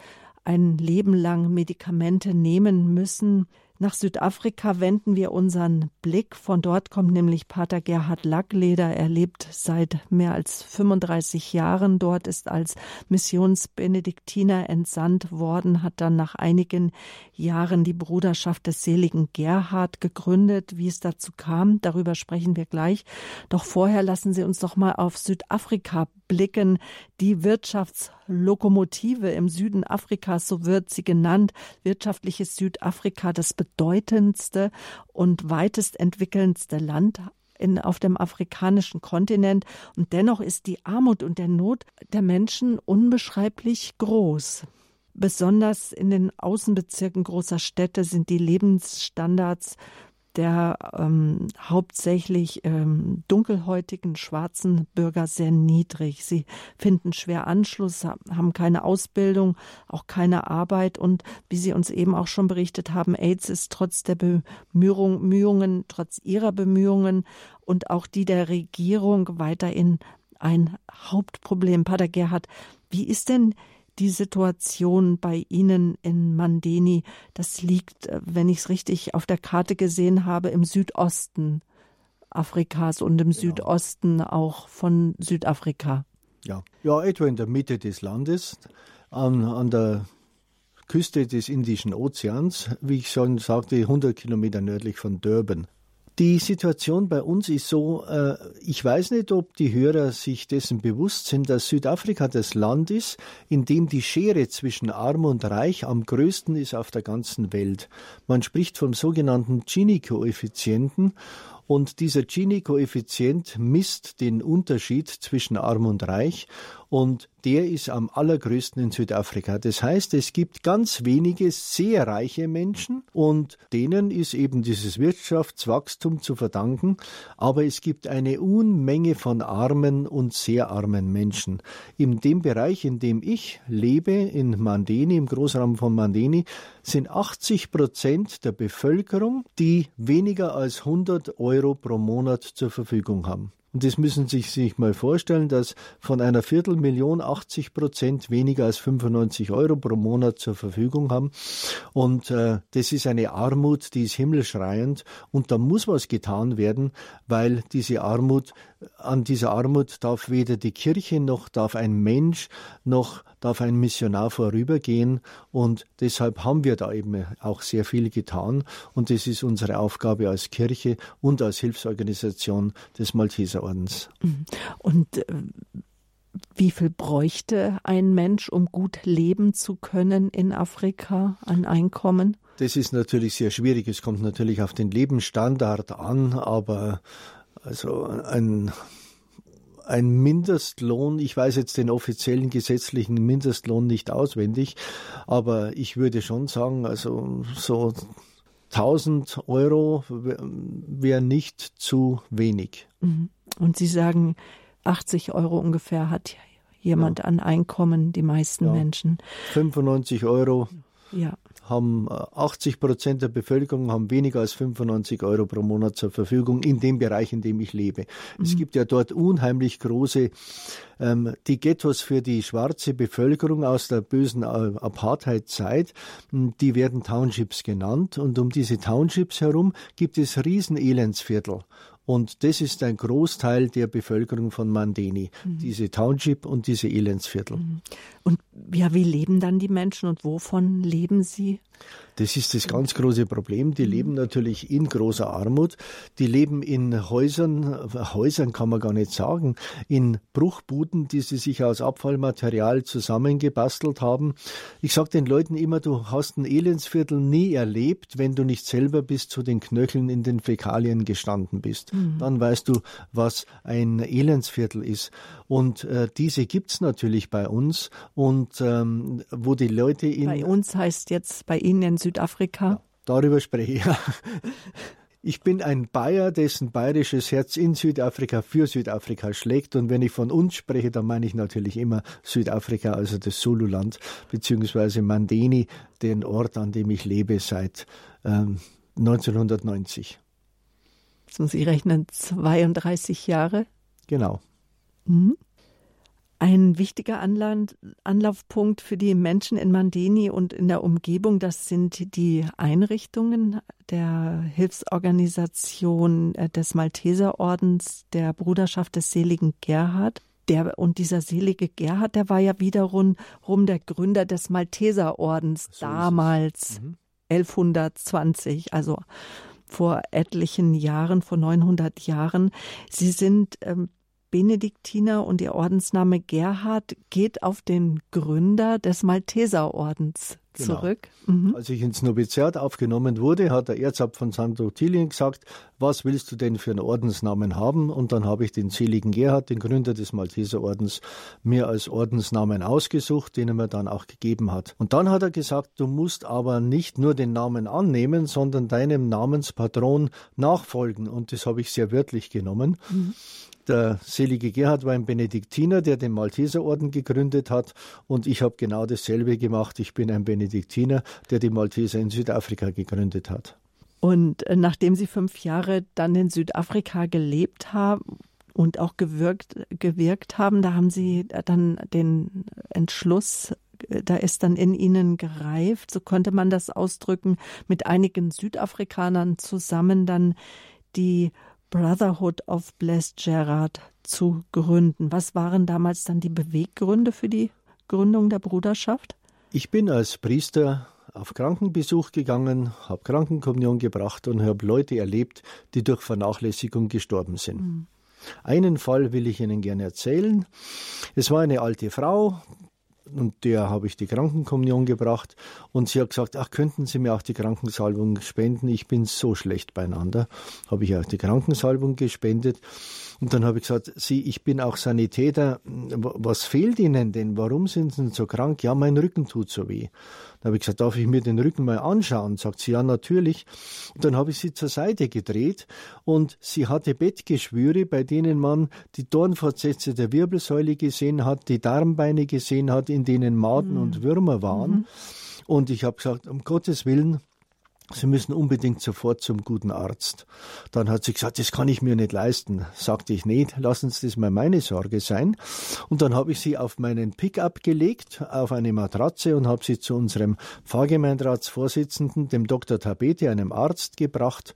ein Leben lang Medikamente nehmen müssen, nach Südafrika wenden wir unseren Blick. Von dort kommt nämlich Pater Gerhard Lackleder. Er lebt seit mehr als 35 Jahren dort, ist als Missionsbenediktiner entsandt worden, hat dann nach einigen Jahren die Bruderschaft des seligen Gerhard gegründet. Wie es dazu kam, darüber sprechen wir gleich. Doch vorher lassen Sie uns doch mal auf Südafrika blicken. Die Wirtschaftslokomotive im Süden Afrikas, so wird sie genannt. Wirtschaftliches Südafrika, das bedeutendste und weitest entwickelndste Land in, auf dem afrikanischen Kontinent. Und dennoch ist die Armut und der Not der Menschen unbeschreiblich groß. Besonders in den Außenbezirken großer Städte sind die Lebensstandards der ähm, hauptsächlich ähm, dunkelhäutigen schwarzen Bürger sehr niedrig. Sie finden schwer Anschluss, haben keine Ausbildung, auch keine Arbeit und wie Sie uns eben auch schon berichtet haben, AIDS ist trotz der Bemühungen, trotz ihrer Bemühungen und auch die der Regierung weiterhin ein Hauptproblem. Pater Gerhard, wie ist denn die Situation bei Ihnen in Mandeni, das liegt, äh, wenn ich es richtig auf der Karte gesehen habe, im Südosten Afrikas und im genau. Südosten auch von Südafrika. Ja. ja, etwa in der Mitte des Landes, an, an der Küste des Indischen Ozeans, wie ich schon sagte, 100 Kilometer nördlich von Durban. Die Situation bei uns ist so, äh, ich weiß nicht, ob die Hörer sich dessen bewusst sind, dass Südafrika das Land ist, in dem die Schere zwischen Arm und Reich am größten ist auf der ganzen Welt. Man spricht vom sogenannten Gini-Koeffizienten und dieser Gini-Koeffizient misst den Unterschied zwischen Arm und Reich und der ist am allergrößten in Südafrika. Das heißt, es gibt ganz wenige sehr reiche Menschen und denen ist eben dieses Wirtschaftswachstum zu verdanken, aber es gibt eine Unmenge von armen und sehr armen Menschen. In dem Bereich, in dem ich lebe, in Mandeni, im Großraum von Mandeni, sind 80 Prozent der Bevölkerung, die weniger als 100 Euro pro Monat zur Verfügung haben. Und das müssen Sie sich mal vorstellen, dass von einer Viertelmillion 80 Prozent weniger als 95 Euro pro Monat zur Verfügung haben. Und äh, das ist eine Armut, die ist himmelschreiend. Und da muss was getan werden, weil diese Armut, an dieser Armut darf weder die Kirche noch darf ein Mensch noch darf ein Missionar vorübergehen. Und deshalb haben wir da eben auch sehr viel getan. Und das ist unsere Aufgabe als Kirche und als Hilfsorganisation des Malteserordens. Mhm. Und äh, wie viel bräuchte ein Mensch, um gut leben zu können in Afrika an Einkommen? Das ist natürlich sehr schwierig. Es kommt natürlich auf den Lebensstandard an, aber also ein ein Mindestlohn, ich weiß jetzt den offiziellen gesetzlichen Mindestlohn nicht auswendig, aber ich würde schon sagen, also so 1000 Euro wäre nicht zu wenig. Mhm. Und Sie sagen, 80 Euro ungefähr hat jemand ja. an Einkommen, die meisten ja. Menschen. 95 Euro. Ja. haben 80 äh, Prozent der Bevölkerung haben weniger als 95 Euro pro Monat zur Verfügung in dem Bereich, in dem ich lebe. Mhm. Es gibt ja dort unheimlich große ähm, die Ghettos für die schwarze Bevölkerung aus der bösen äh, Apartheid-Zeit, hm, die werden Townships genannt und um diese Townships herum gibt es riesen Elendsviertel. Und das ist ein Großteil der Bevölkerung von Mandeni, mhm. diese Township und diese Elendsviertel. Mhm. Und ja, wie leben dann die Menschen und wovon leben sie? Das ist das ganz große Problem. Die mhm. leben natürlich in großer Armut. Die leben in Häusern, Häusern kann man gar nicht sagen, in Bruchbuden, die sie sich aus Abfallmaterial zusammengebastelt haben. Ich sage den Leuten immer, du hast ein Elendsviertel nie erlebt, wenn du nicht selber bis zu den Knöcheln in den Fäkalien gestanden bist. Mhm. Dann weißt du, was ein Elendsviertel ist. Und äh, diese gibt's natürlich bei uns und ähm, wo die Leute in... Bei uns heißt jetzt bei Ihnen in Südafrika? Ja, darüber spreche ich. Ich bin ein Bayer, dessen bayerisches Herz in Südafrika für Südafrika schlägt. Und wenn ich von uns spreche, dann meine ich natürlich immer Südafrika, also das Sululand, beziehungsweise Mandeni, den Ort, an dem ich lebe seit ähm, 1990. Sie rechnen 32 Jahre? Genau. Mhm. Ein wichtiger Anland, Anlaufpunkt für die Menschen in Mandeni und in der Umgebung, das sind die Einrichtungen der Hilfsorganisation äh, des Malteserordens der Bruderschaft des seligen Gerhard. Der, und dieser selige Gerhard, der war ja wiederum der Gründer des Malteserordens so damals, mhm. 1120, also vor etlichen Jahren, vor 900 Jahren. Sie sind ähm, Benediktiner und ihr Ordensname Gerhard geht auf den Gründer des Malteserordens genau. zurück. Mhm. Als ich ins Noviziat aufgenommen wurde, hat der Erzab von St. Ottilien gesagt, was willst du denn für einen Ordensnamen haben? Und dann habe ich den seligen Gerhard, den Gründer des Malteserordens, mir als Ordensnamen ausgesucht, den er mir dann auch gegeben hat. Und dann hat er gesagt, du musst aber nicht nur den Namen annehmen, sondern deinem Namenspatron nachfolgen. Und das habe ich sehr wörtlich genommen. Mhm. Der selige Gerhard war ein Benediktiner, der den Malteserorden gegründet hat. Und ich habe genau dasselbe gemacht. Ich bin ein Benediktiner, der die Malteser in Südafrika gegründet hat. Und äh, nachdem Sie fünf Jahre dann in Südafrika gelebt haben und auch gewirkt, gewirkt haben, da haben Sie dann den Entschluss äh, da ist dann in ihnen gereift, so könnte man das ausdrücken, mit einigen Südafrikanern zusammen dann die Brotherhood of Blessed Gerard zu gründen. Was waren damals dann die Beweggründe für die Gründung der Bruderschaft? Ich bin als Priester auf Krankenbesuch gegangen, habe Krankenkommunion gebracht und habe Leute erlebt, die durch Vernachlässigung gestorben sind. Mhm. Einen Fall will ich Ihnen gerne erzählen. Es war eine alte Frau, und der habe ich die Krankenkommunion gebracht und sie hat gesagt, ach, könnten Sie mir auch die Krankensalbung spenden? Ich bin so schlecht beieinander. Habe ich auch die Krankensalbung gespendet und dann habe ich gesagt, Sie, ich bin auch Sanitäter. Was fehlt Ihnen denn? Warum sind Sie so krank? Ja, mein Rücken tut so weh. Dann habe ich gesagt, darf ich mir den Rücken mal anschauen? Sagt sie, ja, natürlich. Und dann habe ich sie zur Seite gedreht und sie hatte Bettgeschwüre, bei denen man die Dornfortsätze der Wirbelsäule gesehen hat, die Darmbeine gesehen hat, in denen Maden mhm. und Würmer waren. Mhm. Und ich habe gesagt, um Gottes Willen, Sie müssen unbedingt sofort zum guten Arzt. Dann hat sie gesagt, das kann ich mir nicht leisten. Sagte ich nicht, lassen Sie das mal meine Sorge sein. Und dann habe ich sie auf meinen Pickup gelegt, auf eine Matratze und habe sie zu unserem Pfarrgemeindratsvorsitzenden, dem Dr. Tabete, einem Arzt, gebracht.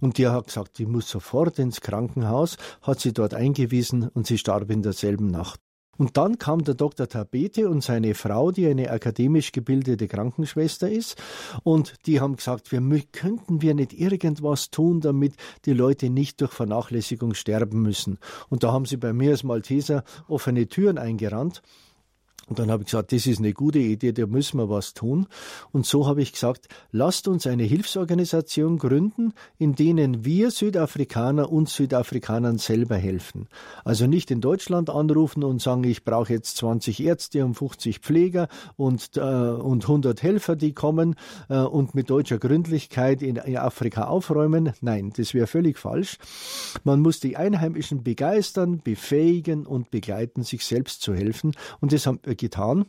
Und der hat gesagt, die muss sofort ins Krankenhaus, hat sie dort eingewiesen und sie starb in derselben Nacht. Und dann kam der Dr. Tabete und seine Frau, die eine akademisch gebildete Krankenschwester ist, und die haben gesagt, wir könnten wir nicht irgendwas tun, damit die Leute nicht durch Vernachlässigung sterben müssen. Und da haben sie bei mir als Malteser offene Türen eingerannt. Und dann habe ich gesagt, das ist eine gute Idee, da müssen wir was tun. Und so habe ich gesagt, lasst uns eine Hilfsorganisation gründen, in denen wir Südafrikaner uns Südafrikanern selber helfen. Also nicht in Deutschland anrufen und sagen, ich brauche jetzt 20 Ärzte und 50 Pfleger und, äh, und 100 Helfer, die kommen äh, und mit deutscher Gründlichkeit in, in Afrika aufräumen. Nein, das wäre völlig falsch. Man muss die Einheimischen begeistern, befähigen und begleiten, sich selbst zu helfen. Und das haben getan.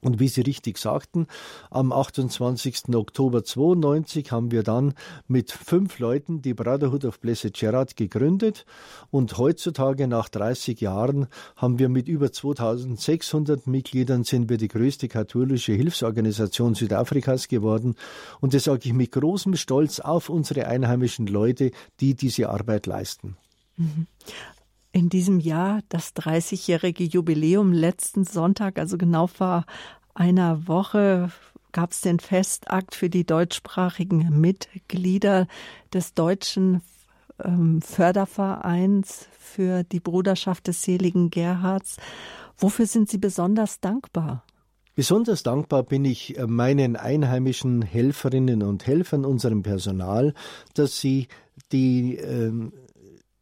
Und wie Sie richtig sagten, am 28. Oktober 92 haben wir dann mit fünf Leuten die Brotherhood of Blessed Gerard gegründet und heutzutage nach 30 Jahren haben wir mit über 2600 Mitgliedern sind wir die größte katholische Hilfsorganisation Südafrikas geworden und das sage ich mit großem Stolz auf unsere einheimischen Leute, die diese Arbeit leisten. In diesem Jahr das 30-jährige Jubiläum letzten Sonntag, also genau vor einer Woche, gab es den Festakt für die deutschsprachigen Mitglieder des deutschen ähm, Fördervereins für die Bruderschaft des seligen Gerhards. Wofür sind Sie besonders dankbar? Besonders dankbar bin ich äh, meinen einheimischen Helferinnen und Helfern, unserem Personal, dass sie die ähm,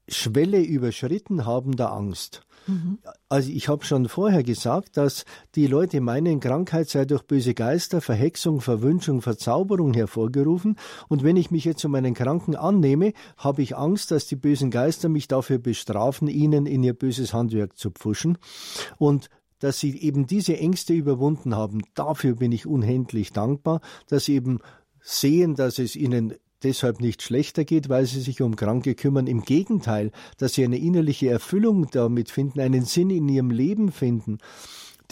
Schwelle überschritten haben der Angst. Mhm. Also ich habe schon vorher gesagt, dass die Leute meinen, Krankheit sei durch böse Geister, Verhexung, Verwünschung, Verzauberung hervorgerufen. Und wenn ich mich jetzt um einen Kranken annehme, habe ich Angst, dass die bösen Geister mich dafür bestrafen, ihnen in ihr böses Handwerk zu pfuschen. Und dass sie eben diese Ängste überwunden haben, dafür bin ich unendlich dankbar, dass sie eben sehen, dass es ihnen deshalb nicht schlechter geht, weil sie sich um Kranke kümmern. Im Gegenteil, dass sie eine innerliche Erfüllung damit finden, einen Sinn in ihrem Leben finden.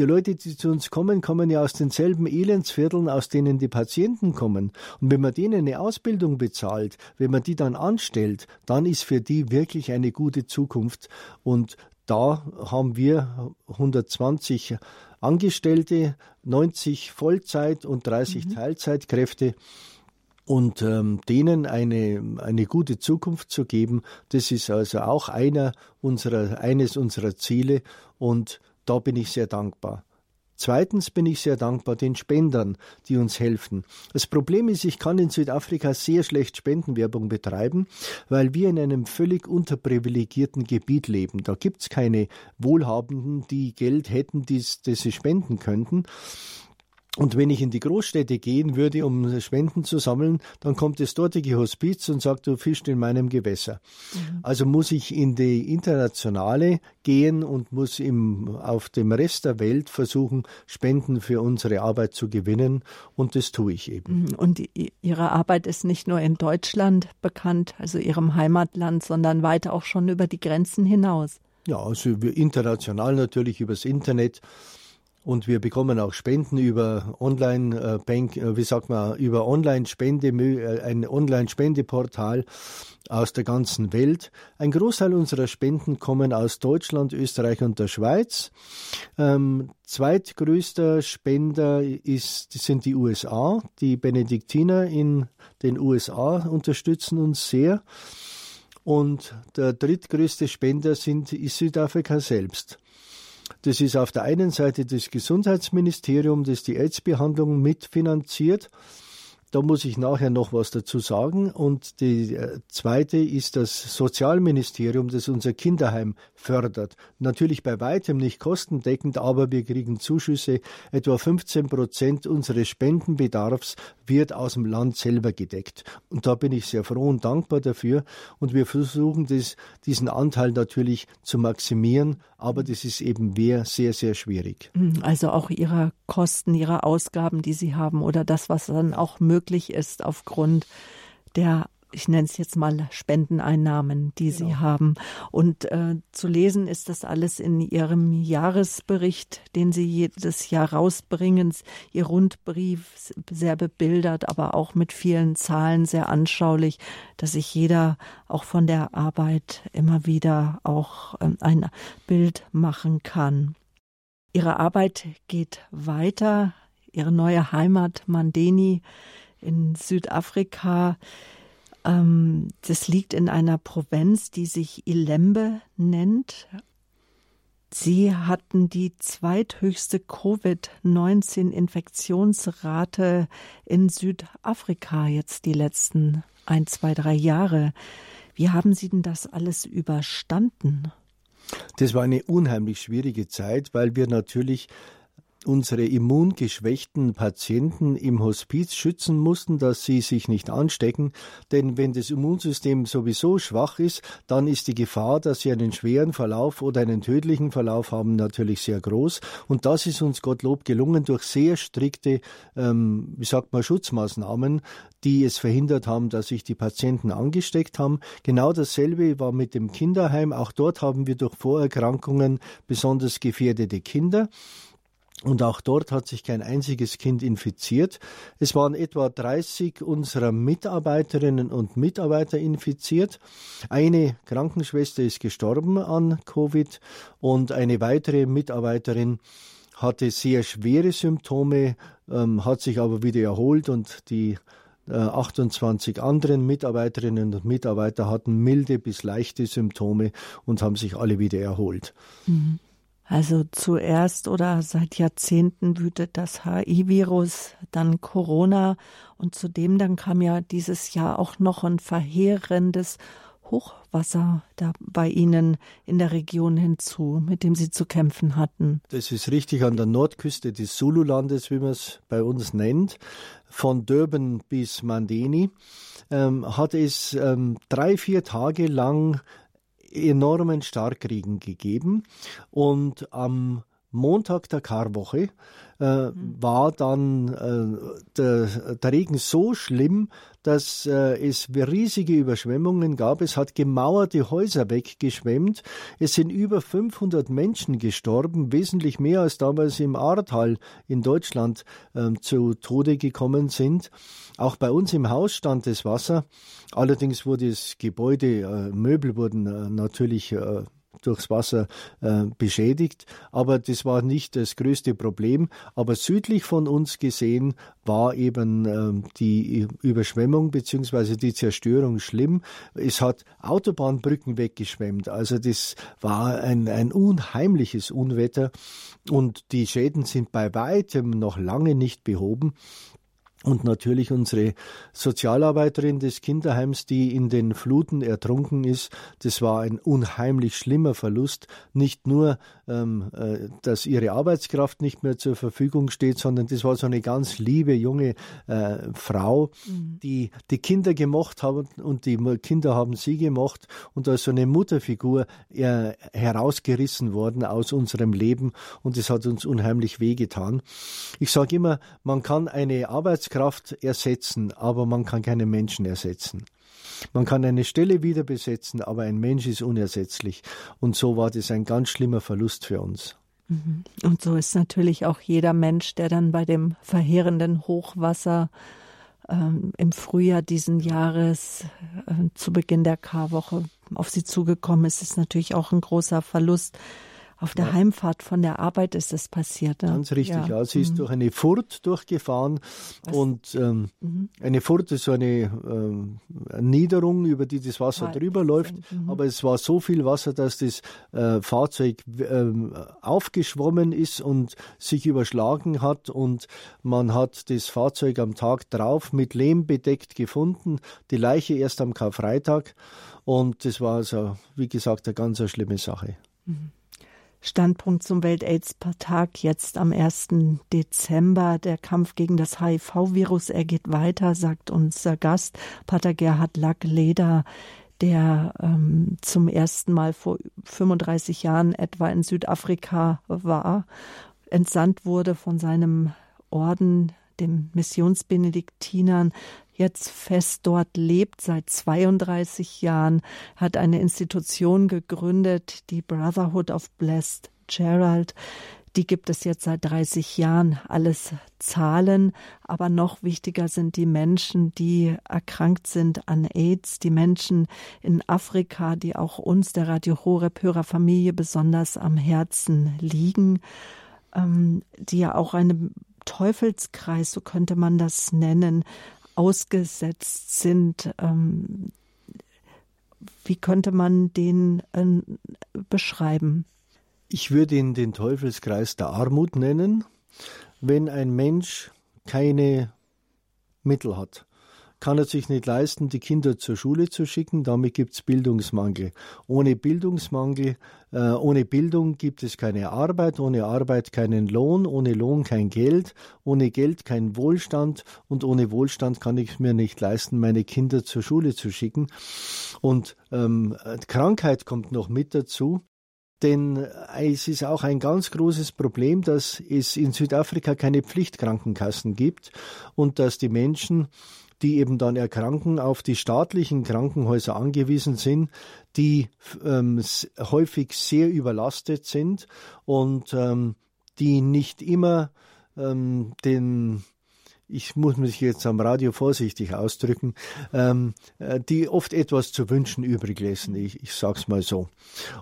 Die Leute, die zu uns kommen, kommen ja aus denselben Elendsvierteln, aus denen die Patienten kommen. Und wenn man denen eine Ausbildung bezahlt, wenn man die dann anstellt, dann ist für die wirklich eine gute Zukunft. Und da haben wir 120 Angestellte, 90 Vollzeit und 30 mhm. Teilzeitkräfte und ähm, denen eine, eine gute Zukunft zu geben, das ist also auch einer unserer, eines unserer Ziele und da bin ich sehr dankbar. Zweitens bin ich sehr dankbar den Spendern, die uns helfen. Das Problem ist, ich kann in Südafrika sehr schlecht Spendenwerbung betreiben, weil wir in einem völlig unterprivilegierten Gebiet leben. Da gibt's keine Wohlhabenden, die Geld hätten, das sie spenden könnten. Und wenn ich in die Großstädte gehen würde, um Spenden zu sammeln, dann kommt das dortige Hospiz und sagt, du fischst in meinem Gewässer. Mhm. Also muss ich in die internationale gehen und muss im, auf dem Rest der Welt versuchen, Spenden für unsere Arbeit zu gewinnen. Und das tue ich eben. Mhm. Und Ihre Arbeit ist nicht nur in Deutschland bekannt, also Ihrem Heimatland, sondern weiter auch schon über die Grenzen hinaus. Ja, also international natürlich übers Internet. Und wir bekommen auch Spenden über Online-Bank, äh, äh, wie sagt man, über Online-Spende, äh, ein Online-Spendeportal aus der ganzen Welt. Ein Großteil unserer Spenden kommen aus Deutschland, Österreich und der Schweiz. Ähm, zweitgrößter Spender ist, sind die USA. Die Benediktiner in den USA unterstützen uns sehr. Und der drittgrößte Spender sind, ist Südafrika selbst. Das ist auf der einen Seite das Gesundheitsministerium, das die AIDS-Behandlung mitfinanziert. Da muss ich nachher noch was dazu sagen. Und die äh, zweite ist das Sozialministerium, das unser Kinderheim fördert. Natürlich bei weitem nicht kostendeckend, aber wir kriegen Zuschüsse. Etwa 15 Prozent unseres Spendenbedarfs wird aus dem Land selber gedeckt. Und da bin ich sehr froh und dankbar dafür. Und wir versuchen das, diesen Anteil natürlich zu maximieren. Aber das ist eben sehr, sehr schwierig. Also auch Ihre Kosten, Ihre Ausgaben, die Sie haben oder das, was dann auch möglich möglich ist aufgrund der ich nenne es jetzt mal Spendeneinnahmen, die genau. Sie haben. Und äh, zu lesen ist das alles in Ihrem Jahresbericht, den Sie jedes Jahr rausbringen. Ihr Rundbrief sehr bebildert, aber auch mit vielen Zahlen sehr anschaulich, dass sich jeder auch von der Arbeit immer wieder auch äh, ein Bild machen kann. Ihre Arbeit geht weiter. Ihre neue Heimat Mandeni in Südafrika. Ähm, das liegt in einer Provinz, die sich Ilembe nennt. Sie hatten die zweithöchste Covid-19-Infektionsrate in Südafrika jetzt die letzten ein, zwei, drei Jahre. Wie haben Sie denn das alles überstanden? Das war eine unheimlich schwierige Zeit, weil wir natürlich unsere immungeschwächten Patienten im Hospiz schützen mussten, dass sie sich nicht anstecken. Denn wenn das Immunsystem sowieso schwach ist, dann ist die Gefahr, dass sie einen schweren Verlauf oder einen tödlichen Verlauf haben, natürlich sehr groß. Und das ist uns Gottlob gelungen durch sehr strikte, ähm, wie sagt man, Schutzmaßnahmen, die es verhindert haben, dass sich die Patienten angesteckt haben. Genau dasselbe war mit dem Kinderheim. Auch dort haben wir durch Vorerkrankungen besonders gefährdete Kinder. Und auch dort hat sich kein einziges Kind infiziert. Es waren etwa 30 unserer Mitarbeiterinnen und Mitarbeiter infiziert. Eine Krankenschwester ist gestorben an Covid und eine weitere Mitarbeiterin hatte sehr schwere Symptome, ähm, hat sich aber wieder erholt und die 28 äh, anderen Mitarbeiterinnen und Mitarbeiter hatten milde bis leichte Symptome und haben sich alle wieder erholt. Mhm. Also zuerst oder seit Jahrzehnten wütet das HI-Virus, dann Corona und zudem dann kam ja dieses Jahr auch noch ein verheerendes Hochwasser da bei Ihnen in der Region hinzu, mit dem Sie zu kämpfen hatten. Das ist richtig an der Nordküste des Zulu-Landes, wie man es bei uns nennt, von Durban bis Mandeni, ähm, hat es ähm, drei, vier Tage lang enormen Starkregen gegeben. Und am Montag der Karwoche äh, mhm. war dann äh, der, der, Regen so schlimm, dass äh, es riesige Überschwemmungen gab. Es hat gemauerte Häuser weggeschwemmt. Es sind über 500 Menschen gestorben, wesentlich mehr als damals im Ahrtal in Deutschland ähm, zu Tode gekommen sind. Auch bei uns im Haus stand das Wasser. Allerdings wurde das Gebäude, äh, Möbel wurden äh, natürlich äh, durchs Wasser äh, beschädigt. Aber das war nicht das größte Problem. Aber südlich von uns gesehen war eben äh, die Überschwemmung bzw. die Zerstörung schlimm. Es hat Autobahnbrücken weggeschwemmt. Also das war ein, ein unheimliches Unwetter. Und die Schäden sind bei weitem noch lange nicht behoben. Und natürlich unsere Sozialarbeiterin des Kinderheims, die in den Fluten ertrunken ist. Das war ein unheimlich schlimmer Verlust. Nicht nur, ähm, äh, dass ihre Arbeitskraft nicht mehr zur Verfügung steht, sondern das war so eine ganz liebe junge äh, Frau, mhm. die die Kinder gemocht haben und die Kinder haben sie gemocht und als so eine Mutterfigur äh, herausgerissen worden aus unserem Leben und das hat uns unheimlich wehgetan. Ich sage immer, man kann eine Arbeitskraft Kraft ersetzen, aber man kann keinen Menschen ersetzen. Man kann eine Stelle wieder besetzen, aber ein Mensch ist unersetzlich. Und so war das ein ganz schlimmer Verlust für uns. Mhm. Und so ist natürlich auch jeder Mensch, der dann bei dem verheerenden Hochwasser ähm, im Frühjahr diesen Jahres äh, zu Beginn der Karwoche auf sie zugekommen ist, ist natürlich auch ein großer Verlust. Auf der ja. Heimfahrt von der Arbeit ist das passiert. Ne? Ganz richtig, ja. ja. Sie ist mhm. durch eine Furt durchgefahren Was? und ähm, mhm. eine Furt ist so eine ähm, Niederung, über die das Wasser Wald. drüber läuft. Mhm. Aber es war so viel Wasser, dass das äh, Fahrzeug ähm, aufgeschwommen ist und sich überschlagen hat und man hat das Fahrzeug am Tag drauf mit Lehm bedeckt gefunden, die Leiche erst am Karfreitag und das war also, wie gesagt, eine ganz schlimme Sache. Mhm. Standpunkt zum Welt-Aids-Tag jetzt am 1. Dezember. Der Kampf gegen das HIV-Virus, er geht weiter, sagt unser Gast, Pater Gerhard Lack-Leder, der ähm, zum ersten Mal vor 35 Jahren etwa in Südafrika war, entsandt wurde von seinem Orden, dem Missionsbenediktinern, jetzt fest dort lebt seit 32 Jahren, hat eine Institution gegründet, die Brotherhood of Blessed Gerald. Die gibt es jetzt seit 30 Jahren. Alles Zahlen, aber noch wichtiger sind die Menschen, die erkrankt sind an AIDS, die Menschen in Afrika, die auch uns, der Radio Horeb Hörerfamilie, besonders am Herzen liegen, ähm, die ja auch einem Teufelskreis, so könnte man das nennen, ausgesetzt sind. Ähm, wie könnte man den äh, beschreiben? Ich würde ihn den Teufelskreis der Armut nennen, wenn ein Mensch keine Mittel hat, kann er sich nicht leisten, die Kinder zur Schule zu schicken. Damit gibt es Bildungsmangel. Ohne Bildungsmangel, äh, ohne Bildung gibt es keine Arbeit, ohne Arbeit keinen Lohn, ohne Lohn kein Geld, ohne Geld kein Wohlstand und ohne Wohlstand kann ich mir nicht leisten, meine Kinder zur Schule zu schicken. Und ähm, Krankheit kommt noch mit dazu. Denn es ist auch ein ganz großes Problem, dass es in Südafrika keine Pflichtkrankenkassen gibt und dass die Menschen, die eben dann erkranken, auf die staatlichen Krankenhäuser angewiesen sind, die ähm, häufig sehr überlastet sind und ähm, die nicht immer ähm, den ich muss mich jetzt am Radio vorsichtig ausdrücken, ähm, äh, die oft etwas zu wünschen übrig lassen. Ich, ich sage es mal so.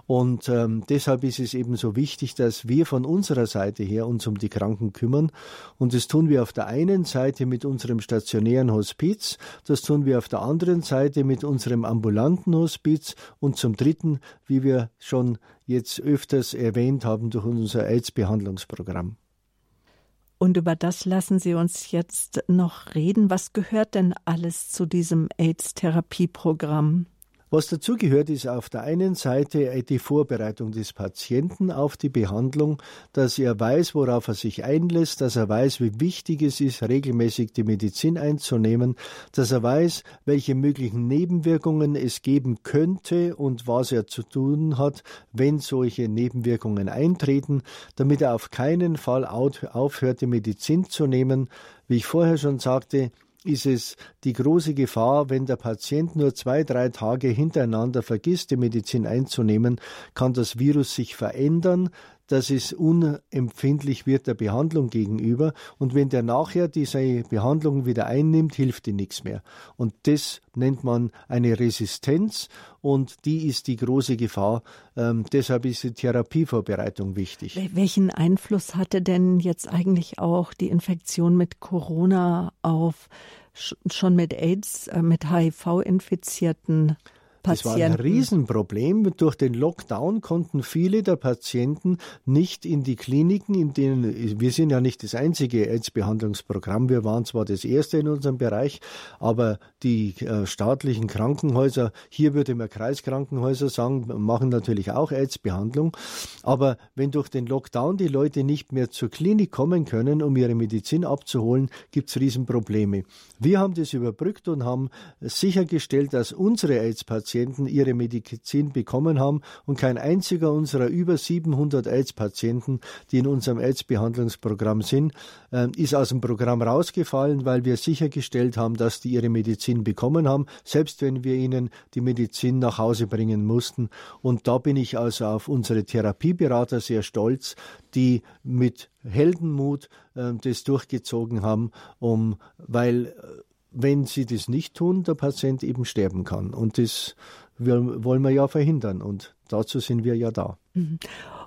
Und ähm, deshalb ist es eben so wichtig, dass wir von unserer Seite her uns um die Kranken kümmern. Und das tun wir auf der einen Seite mit unserem stationären Hospiz, das tun wir auf der anderen Seite mit unserem ambulanten Hospiz und zum dritten, wie wir schon jetzt öfters erwähnt haben, durch unser AIDS-Behandlungsprogramm. Und über das lassen Sie uns jetzt noch reden. Was gehört denn alles zu diesem AIDS-Therapieprogramm? Was dazugehört, ist auf der einen Seite die Vorbereitung des Patienten auf die Behandlung, dass er weiß, worauf er sich einlässt, dass er weiß, wie wichtig es ist, regelmäßig die Medizin einzunehmen, dass er weiß, welche möglichen Nebenwirkungen es geben könnte und was er zu tun hat, wenn solche Nebenwirkungen eintreten, damit er auf keinen Fall aufhört, die Medizin zu nehmen. Wie ich vorher schon sagte, ist es die große Gefahr, wenn der Patient nur zwei, drei Tage hintereinander vergisst, die Medizin einzunehmen, kann das Virus sich verändern, dass es unempfindlich wird der Behandlung gegenüber. Und wenn der nachher diese Behandlung wieder einnimmt, hilft ihm nichts mehr. Und das nennt man eine Resistenz und die ist die große Gefahr. Ähm, deshalb ist die Therapievorbereitung wichtig. Welchen Einfluss hatte denn jetzt eigentlich auch die Infektion mit Corona auf schon mit AIDS, äh, mit HIV-Infizierten Patienten. Das war ein Riesenproblem. Durch den Lockdown konnten viele der Patienten nicht in die Kliniken, in denen wir sind ja nicht das einzige AIDS-Behandlungsprogramm. Wir waren zwar das erste in unserem Bereich, aber die äh, staatlichen Krankenhäuser, hier würde man Kreiskrankenhäuser sagen, machen natürlich auch AIDS-Behandlung. Aber wenn durch den Lockdown die Leute nicht mehr zur Klinik kommen können, um ihre Medizin abzuholen, gibt es Riesenprobleme. Wir haben das überbrückt und haben sichergestellt, dass unsere AIDS-Patienten Patienten ihre Medizin bekommen haben und kein einziger unserer über 700 AIDS-Patienten, die in unserem AIDS-Behandlungsprogramm sind, äh, ist aus dem Programm rausgefallen, weil wir sichergestellt haben, dass die ihre Medizin bekommen haben, selbst wenn wir ihnen die Medizin nach Hause bringen mussten. Und da bin ich also auf unsere Therapieberater sehr stolz, die mit Heldenmut äh, das durchgezogen haben, um, weil äh, wenn sie das nicht tun, der Patient eben sterben kann. Und das wollen wir ja verhindern. Und dazu sind wir ja da. Mhm.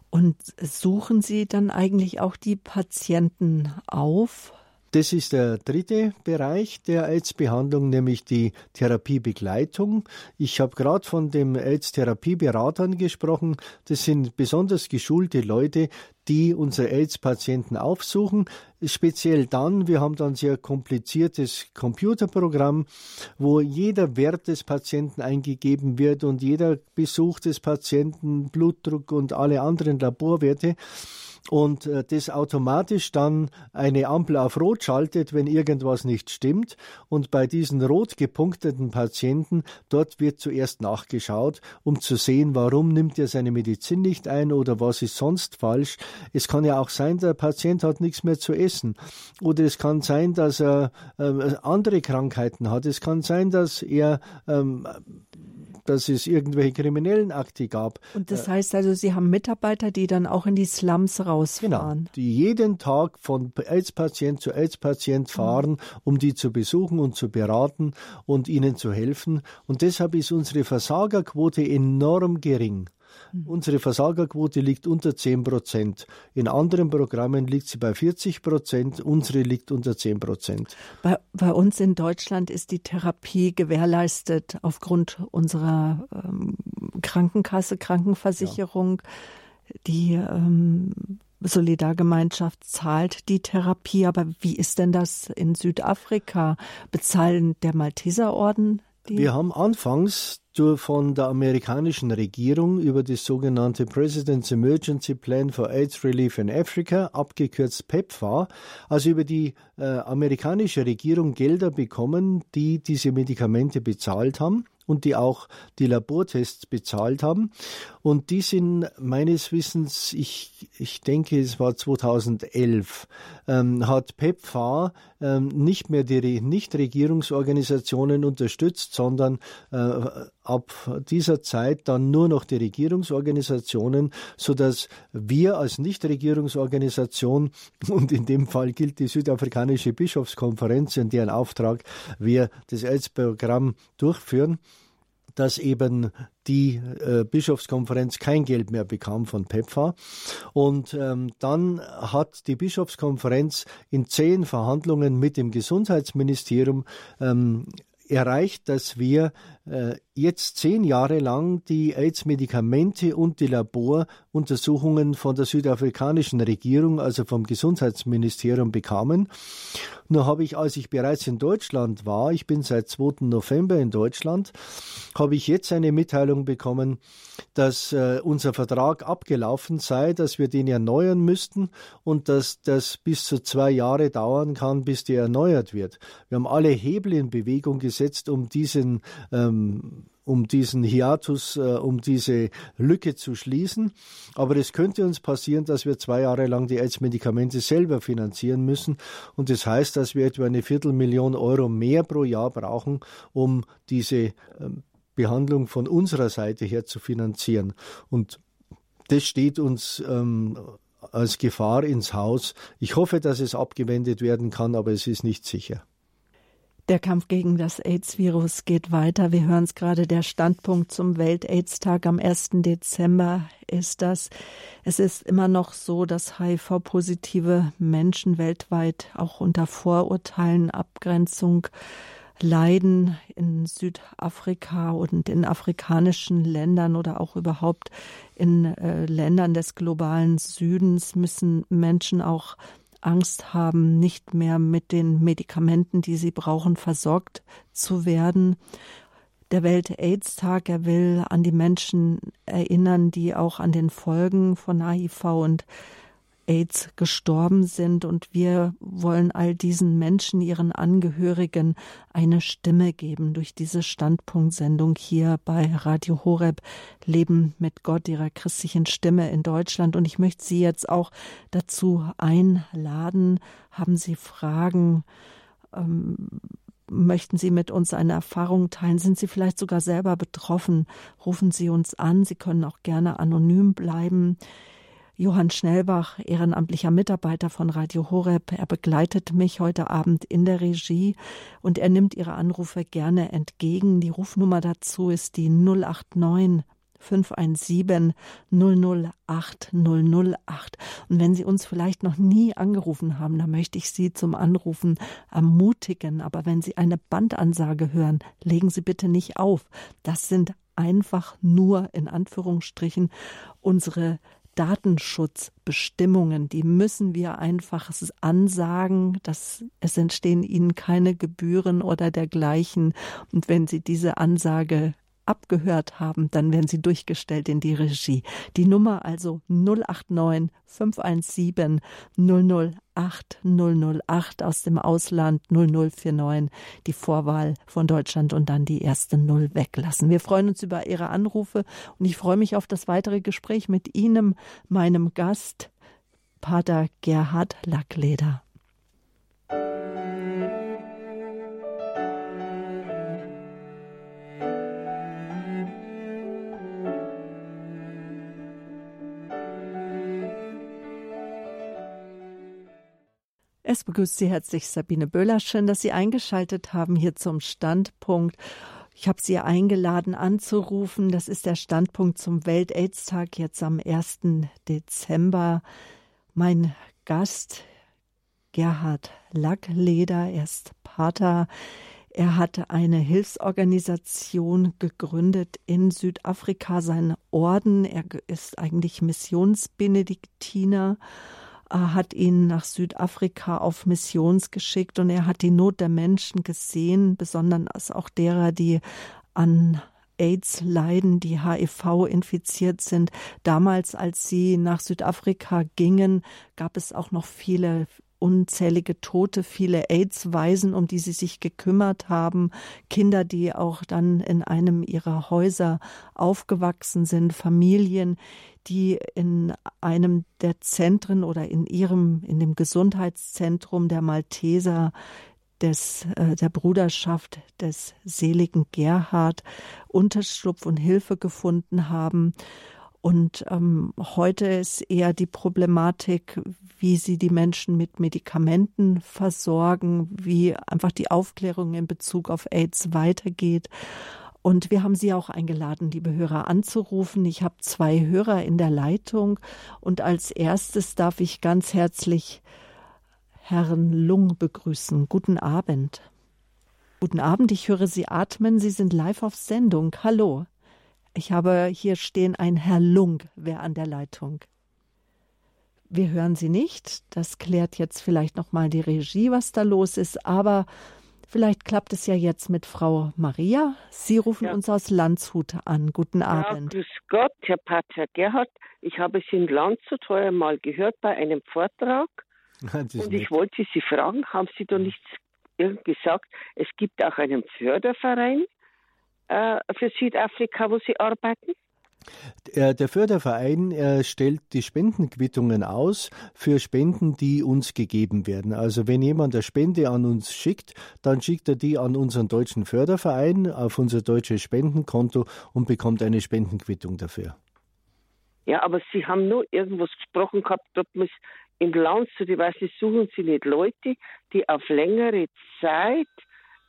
Und suchen Sie dann eigentlich auch die Patienten auf? Das ist der dritte Bereich der AIDS-Behandlung, nämlich die Therapiebegleitung. Ich habe gerade von den AIDS-Therapieberatern gesprochen. Das sind besonders geschulte Leute, die unsere AIDS-Patienten aufsuchen. Speziell dann, wir haben dann sehr kompliziertes Computerprogramm, wo jeder Wert des Patienten eingegeben wird und jeder Besuch des Patienten, Blutdruck und alle anderen Laborwerte und äh, das automatisch dann eine Ampel auf Rot schaltet, wenn irgendwas nicht stimmt. Und bei diesen rot gepunkteten Patienten, dort wird zuerst nachgeschaut, um zu sehen, warum nimmt er seine Medizin nicht ein oder was ist sonst falsch. Es kann ja auch sein, der Patient hat nichts mehr zu essen. Oder es kann sein, dass er äh, andere Krankheiten hat. Es kann sein, dass er ähm, dass es irgendwelche kriminellen Akte gab. Und das heißt also, Sie haben Mitarbeiter, die dann auch in die Slums rausfahren? Genau, die jeden Tag von AIDS-Patient zu AIDS-Patient fahren, mhm. um die zu besuchen und zu beraten und ihnen zu helfen. Und deshalb ist unsere Versagerquote enorm gering. Mhm. Unsere Versagerquote liegt unter 10 Prozent. In anderen Programmen liegt sie bei 40 Prozent. Unsere liegt unter 10 Prozent. Bei, bei, uns in Deutschland ist die Therapie gewährleistet aufgrund unserer ähm, Krankenkasse, Krankenversicherung. Ja. Die ähm, Solidargemeinschaft zahlt die Therapie. Aber wie ist denn das in Südafrika? Bezahlen der Malteserorden die? Wir haben anfangs von der amerikanischen Regierung über das sogenannte President's Emergency Plan for AIDS Relief in Africa, abgekürzt PEPFAR, also über die äh, amerikanische Regierung Gelder bekommen, die diese Medikamente bezahlt haben und die auch die Labortests bezahlt haben. Und die sind meines Wissens, ich, ich denke, es war 2011, ähm, hat PEPFAR ähm, nicht mehr die Nichtregierungsorganisationen unterstützt, sondern äh, ab dieser Zeit dann nur noch die Regierungsorganisationen, so dass wir als Nichtregierungsorganisation [LAUGHS] und in dem Fall gilt die südafrikanische Bischofskonferenz, in deren Auftrag wir das AIDS-Programm durchführen, dass eben die äh, Bischofskonferenz kein Geld mehr bekam von PEPFA. Und ähm, dann hat die Bischofskonferenz in zehn Verhandlungen mit dem Gesundheitsministerium ähm, erreicht, dass wir äh, jetzt zehn Jahre lang die AIDS-Medikamente und die Laboruntersuchungen von der südafrikanischen Regierung, also vom Gesundheitsministerium, bekamen. Nur habe ich, als ich bereits in Deutschland war, ich bin seit 2. November in Deutschland, habe ich jetzt eine Mitteilung bekommen, dass äh, unser Vertrag abgelaufen sei, dass wir den erneuern müssten und dass das bis zu zwei Jahre dauern kann, bis der erneuert wird. Wir haben alle Hebel in Bewegung gesetzt, um diesen ähm, um diesen Hiatus, äh, um diese Lücke zu schließen. Aber es könnte uns passieren, dass wir zwei Jahre lang die AIDS-Medikamente selber finanzieren müssen. Und das heißt, dass wir etwa eine Viertelmillion Euro mehr pro Jahr brauchen, um diese ähm, Behandlung von unserer Seite her zu finanzieren. Und das steht uns ähm, als Gefahr ins Haus. Ich hoffe, dass es abgewendet werden kann, aber es ist nicht sicher. Der Kampf gegen das AIDS-Virus geht weiter. Wir hören es gerade, der Standpunkt zum Welt-AIDS-Tag am 1. Dezember ist das. Es ist immer noch so, dass HIV-positive Menschen weltweit auch unter Vorurteilen, Abgrenzung leiden in Südafrika und in afrikanischen Ländern oder auch überhaupt in äh, Ländern des globalen Südens müssen Menschen auch Angst haben, nicht mehr mit den Medikamenten, die sie brauchen, versorgt zu werden. Der Welt-AIDS-Tag, er will an die Menschen erinnern, die auch an den Folgen von HIV und AIDS gestorben sind. Und wir wollen all diesen Menschen, ihren Angehörigen eine Stimme geben durch diese Standpunktsendung hier bei Radio Horeb Leben mit Gott, ihrer christlichen Stimme in Deutschland. Und ich möchte Sie jetzt auch dazu einladen. Haben Sie Fragen? Ähm, möchten Sie mit uns eine Erfahrung teilen? Sind Sie vielleicht sogar selber betroffen? Rufen Sie uns an. Sie können auch gerne anonym bleiben. Johann Schnellbach, ehrenamtlicher Mitarbeiter von Radio Horeb. Er begleitet mich heute Abend in der Regie und er nimmt Ihre Anrufe gerne entgegen. Die Rufnummer dazu ist die 089 517 008 008. Und wenn Sie uns vielleicht noch nie angerufen haben, dann möchte ich Sie zum Anrufen ermutigen. Aber wenn Sie eine Bandansage hören, legen Sie bitte nicht auf. Das sind einfach nur in Anführungsstrichen unsere Datenschutzbestimmungen, die müssen wir einfach ansagen, dass es entstehen ihnen keine Gebühren oder dergleichen. Und wenn sie diese Ansage abgehört haben, dann werden sie durchgestellt in die Regie. Die Nummer also 089 517 008 008 aus dem Ausland 0049, die Vorwahl von Deutschland und dann die erste Null weglassen. Wir freuen uns über Ihre Anrufe und ich freue mich auf das weitere Gespräch mit Ihnen, meinem Gast, Pater Gerhard Lackleder. Es begrüßt Sie herzlich Sabine Böhler. Schön, dass Sie eingeschaltet haben hier zum Standpunkt. Ich habe Sie eingeladen anzurufen. Das ist der Standpunkt zum Welt-Aids-Tag jetzt am 1. Dezember. Mein Gast Gerhard Lackleder, er ist Pater Er hatte eine Hilfsorganisation gegründet in Südafrika, sein Orden. Er ist eigentlich Missionsbenediktiner hat ihn nach Südafrika auf Missions geschickt und er hat die Not der Menschen gesehen, besonders auch derer, die an AIDS leiden, die HIV infiziert sind. Damals, als sie nach Südafrika gingen, gab es auch noch viele unzählige Tote, viele AIDS-Waisen, um die sie sich gekümmert haben, Kinder, die auch dann in einem ihrer Häuser aufgewachsen sind, Familien, die in einem der Zentren oder in ihrem, in dem Gesundheitszentrum der Malteser des, äh, der Bruderschaft des seligen Gerhard Unterschlupf und Hilfe gefunden haben. Und ähm, heute ist eher die Problematik, wie sie die Menschen mit Medikamenten versorgen, wie einfach die Aufklärung in Bezug auf AIDS weitergeht. Und wir haben Sie auch eingeladen, liebe Hörer, anzurufen. Ich habe zwei Hörer in der Leitung und als erstes darf ich ganz herzlich Herrn Lung begrüßen. Guten Abend. Guten Abend, ich höre Sie atmen. Sie sind live auf Sendung. Hallo. Ich habe hier stehen ein Herr Lung, wer an der Leitung. Wir hören Sie nicht. Das klärt jetzt vielleicht noch mal die Regie, was da los ist. Aber vielleicht klappt es ja jetzt mit Frau Maria. Sie rufen ja. uns aus Landshut an. Guten Abend. Ja, grüß Gott, Herr Pater Gerhard. Ich habe Sie in Landshut heuer mal gehört bei einem Vortrag. [LAUGHS] Und ich wollte Sie fragen, haben Sie da nichts gesagt? Es gibt auch einen Förderverein äh, für Südafrika, wo Sie arbeiten? Der Förderverein stellt die Spendenquittungen aus für Spenden, die uns gegeben werden. Also wenn jemand eine Spende an uns schickt, dann schickt er die an unseren deutschen Förderverein auf unser deutsches Spendenkonto und bekommt eine Spendenquittung dafür. Ja, aber Sie haben nur irgendwas gesprochen gehabt, ob man im Land, die weiß ich, suchen Sie nicht Leute, die auf längere Zeit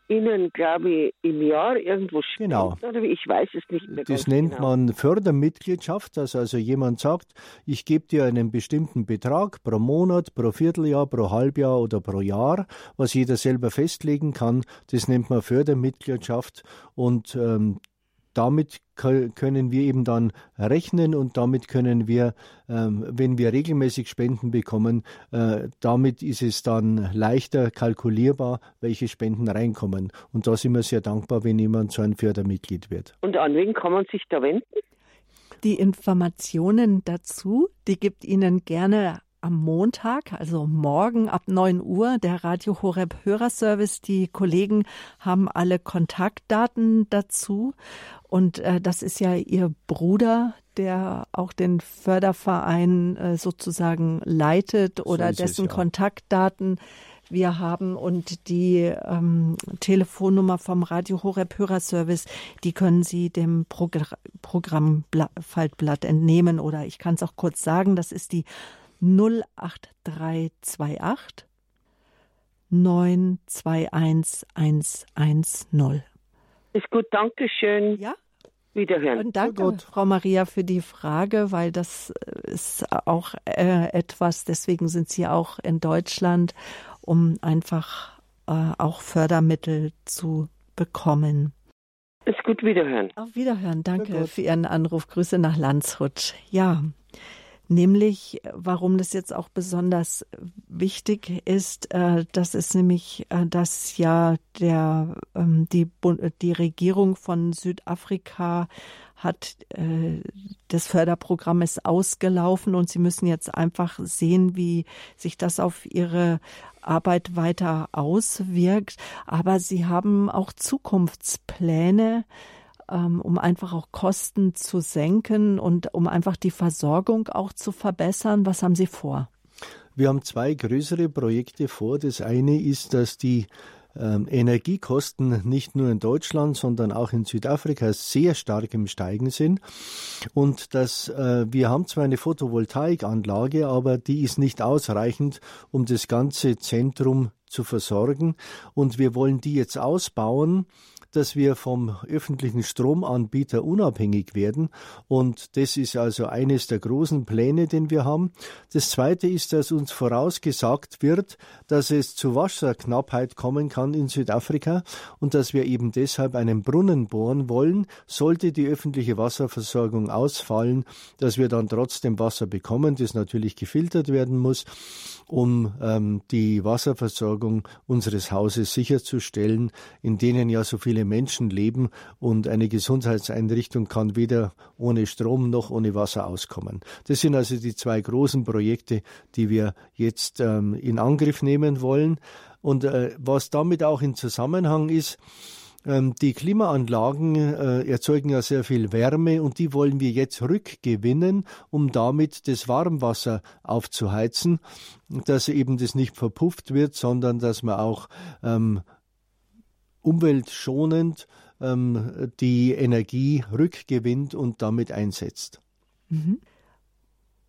Ihnen, glaube ich, im Jahr irgendwo spenden, genau. oder ich weiß es nicht mehr. Das nennt genau. man Fördermitgliedschaft, dass also jemand sagt, ich gebe dir einen bestimmten Betrag pro Monat, pro Vierteljahr, pro Halbjahr oder pro Jahr, was jeder selber festlegen kann. Das nennt man Fördermitgliedschaft und ähm, damit können wir eben dann rechnen und damit können wir, ähm, wenn wir regelmäßig Spenden bekommen, äh, damit ist es dann leichter kalkulierbar, welche Spenden reinkommen. Und da sind wir sehr dankbar, wenn jemand so ein Fördermitglied wird. Und an wen kann man sich da wenden? Die Informationen dazu, die gibt Ihnen gerne am Montag, also morgen ab 9 Uhr, der Radio Horeb Hörerservice. Die Kollegen haben alle Kontaktdaten dazu. Und äh, das ist ja Ihr Bruder, der auch den Förderverein äh, sozusagen leitet oder so dessen es, ja. Kontaktdaten wir haben und die ähm, Telefonnummer vom Radio Horeb Hörerservice, die können Sie dem Progr Programmfaltblatt entnehmen oder ich kann es auch kurz sagen, das ist die 08328 921110. Ist gut, danke schön. Ja. Wiederhören. Und danke, oh Frau Maria, für die Frage, weil das ist auch äh, etwas, deswegen sind Sie auch in Deutschland, um einfach äh, auch Fördermittel zu bekommen. Ist gut, Wiederhören. Auf Wiederhören, danke für Ihren Anruf. Grüße nach Landshut. Ja nämlich warum das jetzt auch besonders wichtig ist, äh, das ist nämlich, äh, dass ja der ähm, die die Regierung von Südafrika hat äh, das Förderprogramm ist ausgelaufen und sie müssen jetzt einfach sehen, wie sich das auf ihre Arbeit weiter auswirkt. Aber sie haben auch Zukunftspläne ähm, um einfach auch Kosten zu senken und um einfach die Versorgung auch zu verbessern? Was haben Sie vor? Wir haben zwei größere Projekte vor. Das eine ist, dass die ähm, Energiekosten nicht nur in Deutschland, sondern auch in Südafrika sehr stark im Steigen sind. Und dass äh, wir haben zwar eine Photovoltaikanlage, aber die ist nicht ausreichend, um das ganze Zentrum zu versorgen. Und wir wollen die jetzt ausbauen dass wir vom öffentlichen Stromanbieter unabhängig werden. Und das ist also eines der großen Pläne, den wir haben. Das zweite ist, dass uns vorausgesagt wird, dass es zu Wasserknappheit kommen kann in Südafrika und dass wir eben deshalb einen Brunnen bohren wollen, sollte die öffentliche Wasserversorgung ausfallen, dass wir dann trotzdem Wasser bekommen, das natürlich gefiltert werden muss, um ähm, die Wasserversorgung unseres Hauses sicherzustellen, in denen ja so viele Menschen leben und eine Gesundheitseinrichtung kann weder ohne Strom noch ohne Wasser auskommen. Das sind also die zwei großen Projekte, die wir jetzt ähm, in Angriff nehmen wollen. Und äh, was damit auch in Zusammenhang ist, ähm, die Klimaanlagen äh, erzeugen ja sehr viel Wärme und die wollen wir jetzt rückgewinnen, um damit das Warmwasser aufzuheizen, dass eben das nicht verpufft wird, sondern dass man auch ähm, umweltschonend ähm, die Energie rückgewinnt und damit einsetzt. Mhm.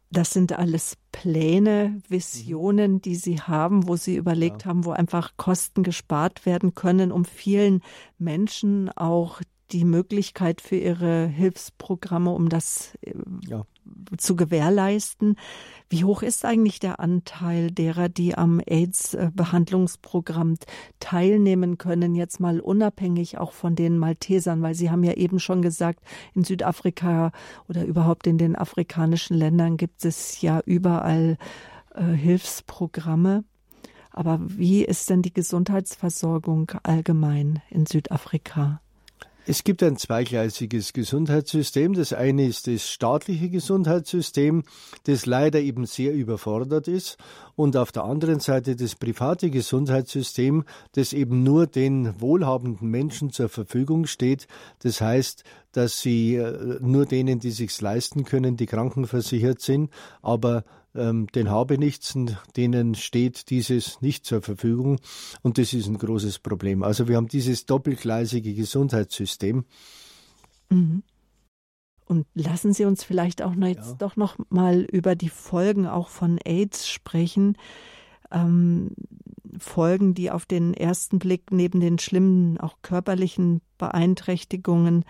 Das sind alles Pläne, Visionen, die Sie haben, wo Sie überlegt ja. haben, wo einfach Kosten gespart werden können, um vielen Menschen auch die Möglichkeit für ihre Hilfsprogramme, um das äh, ja. zu gewährleisten. Wie hoch ist eigentlich der Anteil derer, die am AIDS-Behandlungsprogramm teilnehmen können, jetzt mal unabhängig auch von den Maltesern, weil Sie haben ja eben schon gesagt, in Südafrika oder überhaupt in den afrikanischen Ländern gibt es ja überall äh, Hilfsprogramme. Aber wie ist denn die Gesundheitsversorgung allgemein in Südafrika? Es gibt ein zweigleisiges Gesundheitssystem. Das eine ist das staatliche Gesundheitssystem, das leider eben sehr überfordert ist. Und auf der anderen Seite das private Gesundheitssystem, das eben nur den wohlhabenden Menschen zur Verfügung steht. Das heißt, dass sie äh, nur denen, die sich's leisten können, die krankenversichert sind, aber ähm, den Habenichtsen, denen steht dieses nicht zur Verfügung. Und das ist ein großes Problem. Also wir haben dieses doppelgleisige Gesundheitssystem. Mhm. Und lassen Sie uns vielleicht auch noch jetzt ja. doch noch mal über die Folgen auch von AIDS sprechen. Ähm, Folgen, die auf den ersten Blick neben den schlimmen, auch körperlichen Beeinträchtigungen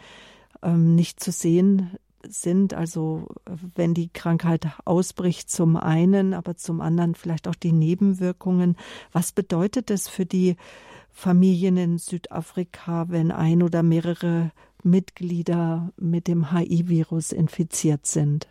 ähm, nicht zu sehen sind. Also wenn die Krankheit ausbricht zum einen, aber zum anderen vielleicht auch die Nebenwirkungen. Was bedeutet es für die Familien in Südafrika, wenn ein oder mehrere Mitglieder mit dem HIV-Virus infiziert sind?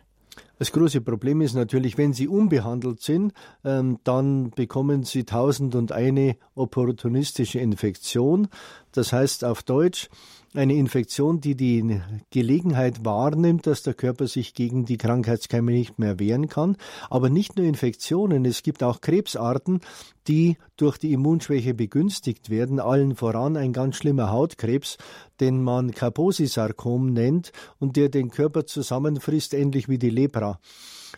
Das große Problem ist natürlich, wenn sie unbehandelt sind, ähm, dann bekommen sie tausend und eine opportunistische Infektion. Das heißt auf Deutsch, eine Infektion, die die Gelegenheit wahrnimmt, dass der Körper sich gegen die Krankheitskeime nicht mehr wehren kann. Aber nicht nur Infektionen, es gibt auch Krebsarten, die durch die Immunschwäche begünstigt werden, allen voran ein ganz schlimmer Hautkrebs, den man Kaposi-Sarkom nennt und der den Körper zusammenfrisst, ähnlich wie die Lepra.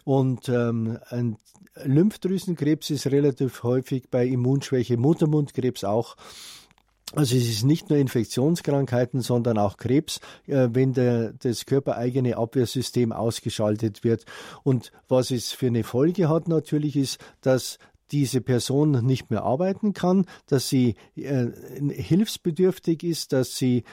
Und ähm, ein Lymphdrüsenkrebs ist relativ häufig bei Immunschwäche, Muttermundkrebs auch. Also es ist nicht nur Infektionskrankheiten, sondern auch Krebs, äh, wenn der, das körpereigene Abwehrsystem ausgeschaltet wird. Und was es für eine Folge hat natürlich ist, dass diese Person nicht mehr arbeiten kann, dass sie äh, hilfsbedürftig ist, dass sie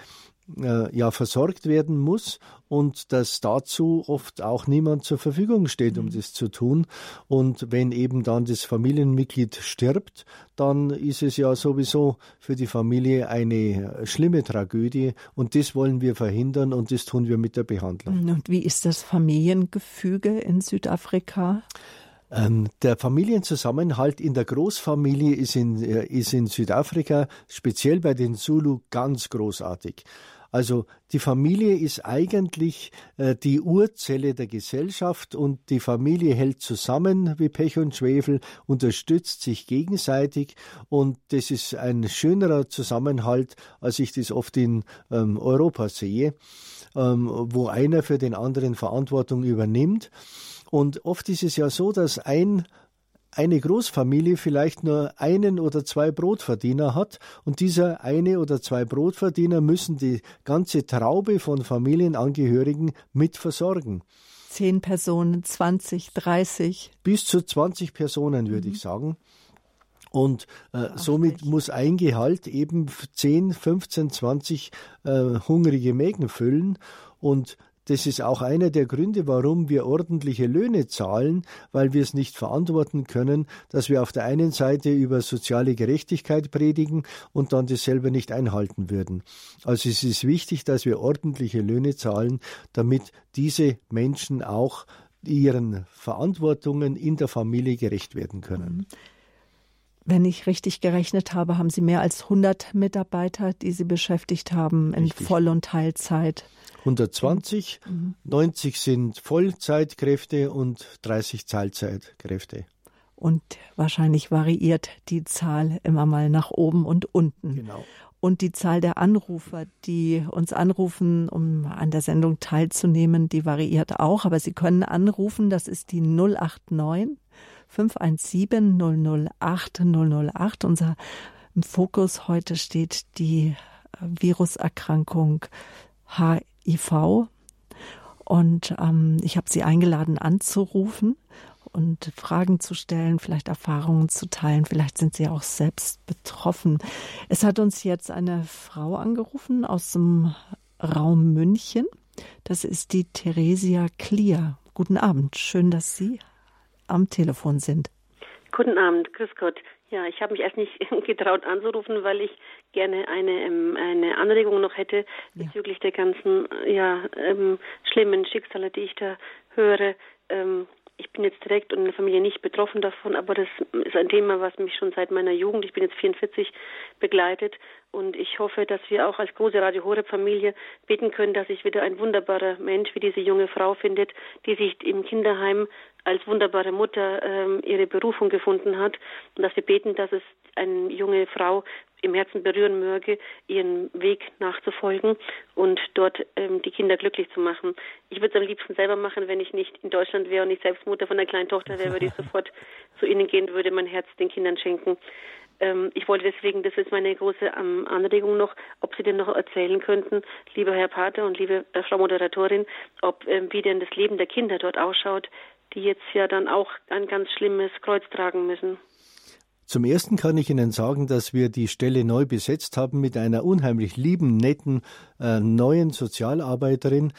äh, ja versorgt werden muss und dass dazu oft auch niemand zur Verfügung steht, um mhm. das zu tun. Und wenn eben dann das Familienmitglied stirbt, dann ist es ja sowieso für die Familie eine schlimme Tragödie und das wollen wir verhindern und das tun wir mit der Behandlung. Und wie ist das Familiengefüge in Südafrika? Ähm, der Familienzusammenhalt in der Großfamilie ist in, äh, ist in Südafrika, speziell bei den Zulu, ganz großartig. Also die Familie ist eigentlich äh, die Urzelle der Gesellschaft und die Familie hält zusammen wie Pech und Schwefel, unterstützt sich gegenseitig und das ist ein schönerer Zusammenhalt, als ich das oft in ähm, Europa sehe, ähm, wo einer für den anderen Verantwortung übernimmt. Und oft ist es ja so, dass ein eine Großfamilie vielleicht nur einen oder zwei Brotverdiener hat und dieser eine oder zwei Brotverdiener müssen die ganze Traube von Familienangehörigen mit versorgen. Zehn Personen, 20, 30. Bis zu 20 Personen, würde mhm. ich sagen. Und äh, somit muss ein Gehalt eben 10, 15, 20 äh, hungrige Mägen füllen. Und das ist auch einer der Gründe, warum wir ordentliche Löhne zahlen, weil wir es nicht verantworten können, dass wir auf der einen Seite über soziale Gerechtigkeit predigen und dann das selber nicht einhalten würden. Also es ist wichtig, dass wir ordentliche Löhne zahlen, damit diese Menschen auch ihren Verantwortungen in der Familie gerecht werden können. Mhm. Wenn ich richtig gerechnet habe, haben Sie mehr als 100 Mitarbeiter, die Sie beschäftigt haben in richtig. Voll- und Teilzeit. 120, mhm. 90 sind Vollzeitkräfte und 30 Teilzeitkräfte. Und wahrscheinlich variiert die Zahl immer mal nach oben und unten. Genau. Und die Zahl der Anrufer, die uns anrufen, um an der Sendung teilzunehmen, die variiert auch. Aber Sie können anrufen, das ist die 089 517 008 008. Unser Fokus heute steht die Viruserkrankung HIV IV. Und ähm, ich habe sie eingeladen anzurufen und Fragen zu stellen, vielleicht Erfahrungen zu teilen. Vielleicht sind sie auch selbst betroffen. Es hat uns jetzt eine Frau angerufen aus dem Raum München. Das ist die Theresia Klier. Guten Abend. Schön, dass Sie am Telefon sind. Guten Abend. Grüß Gott. Ja, ich habe mich erst nicht [LAUGHS] getraut anzurufen, weil ich gerne eine, ähm, eine Anregung noch hätte bezüglich ja. der ganzen ja, ähm, schlimmen Schicksale, die ich da höre. Ähm, ich bin jetzt direkt und in der Familie nicht betroffen davon, aber das ist ein Thema, was mich schon seit meiner Jugend, ich bin jetzt 44, begleitet. Und ich hoffe, dass wir auch als große Radio Horeb Familie beten können, dass sich wieder ein wunderbarer Mensch wie diese junge Frau findet, die sich im Kinderheim als wunderbare Mutter ähm, ihre Berufung gefunden hat und dass wir beten, dass es eine junge Frau im Herzen berühren möge, ihren Weg nachzufolgen und dort ähm, die Kinder glücklich zu machen. Ich würde es am liebsten selber machen, wenn ich nicht in Deutschland wäre und ich selbst Mutter von einer kleinen Tochter wäre, würde ich [LAUGHS] sofort zu ihnen gehen, würde mein Herz den Kindern schenken. Ähm, ich wollte deswegen, das ist meine große ähm, Anregung noch, ob Sie denn noch erzählen könnten, lieber Herr Pater und liebe äh, Frau Moderatorin, ob ähm, wie denn das Leben der Kinder dort ausschaut, die jetzt ja dann auch ein ganz schlimmes Kreuz tragen müssen. Zum ersten kann ich Ihnen sagen, dass wir die Stelle neu besetzt haben mit einer unheimlich lieben, netten, äh, neuen Sozialarbeiterin.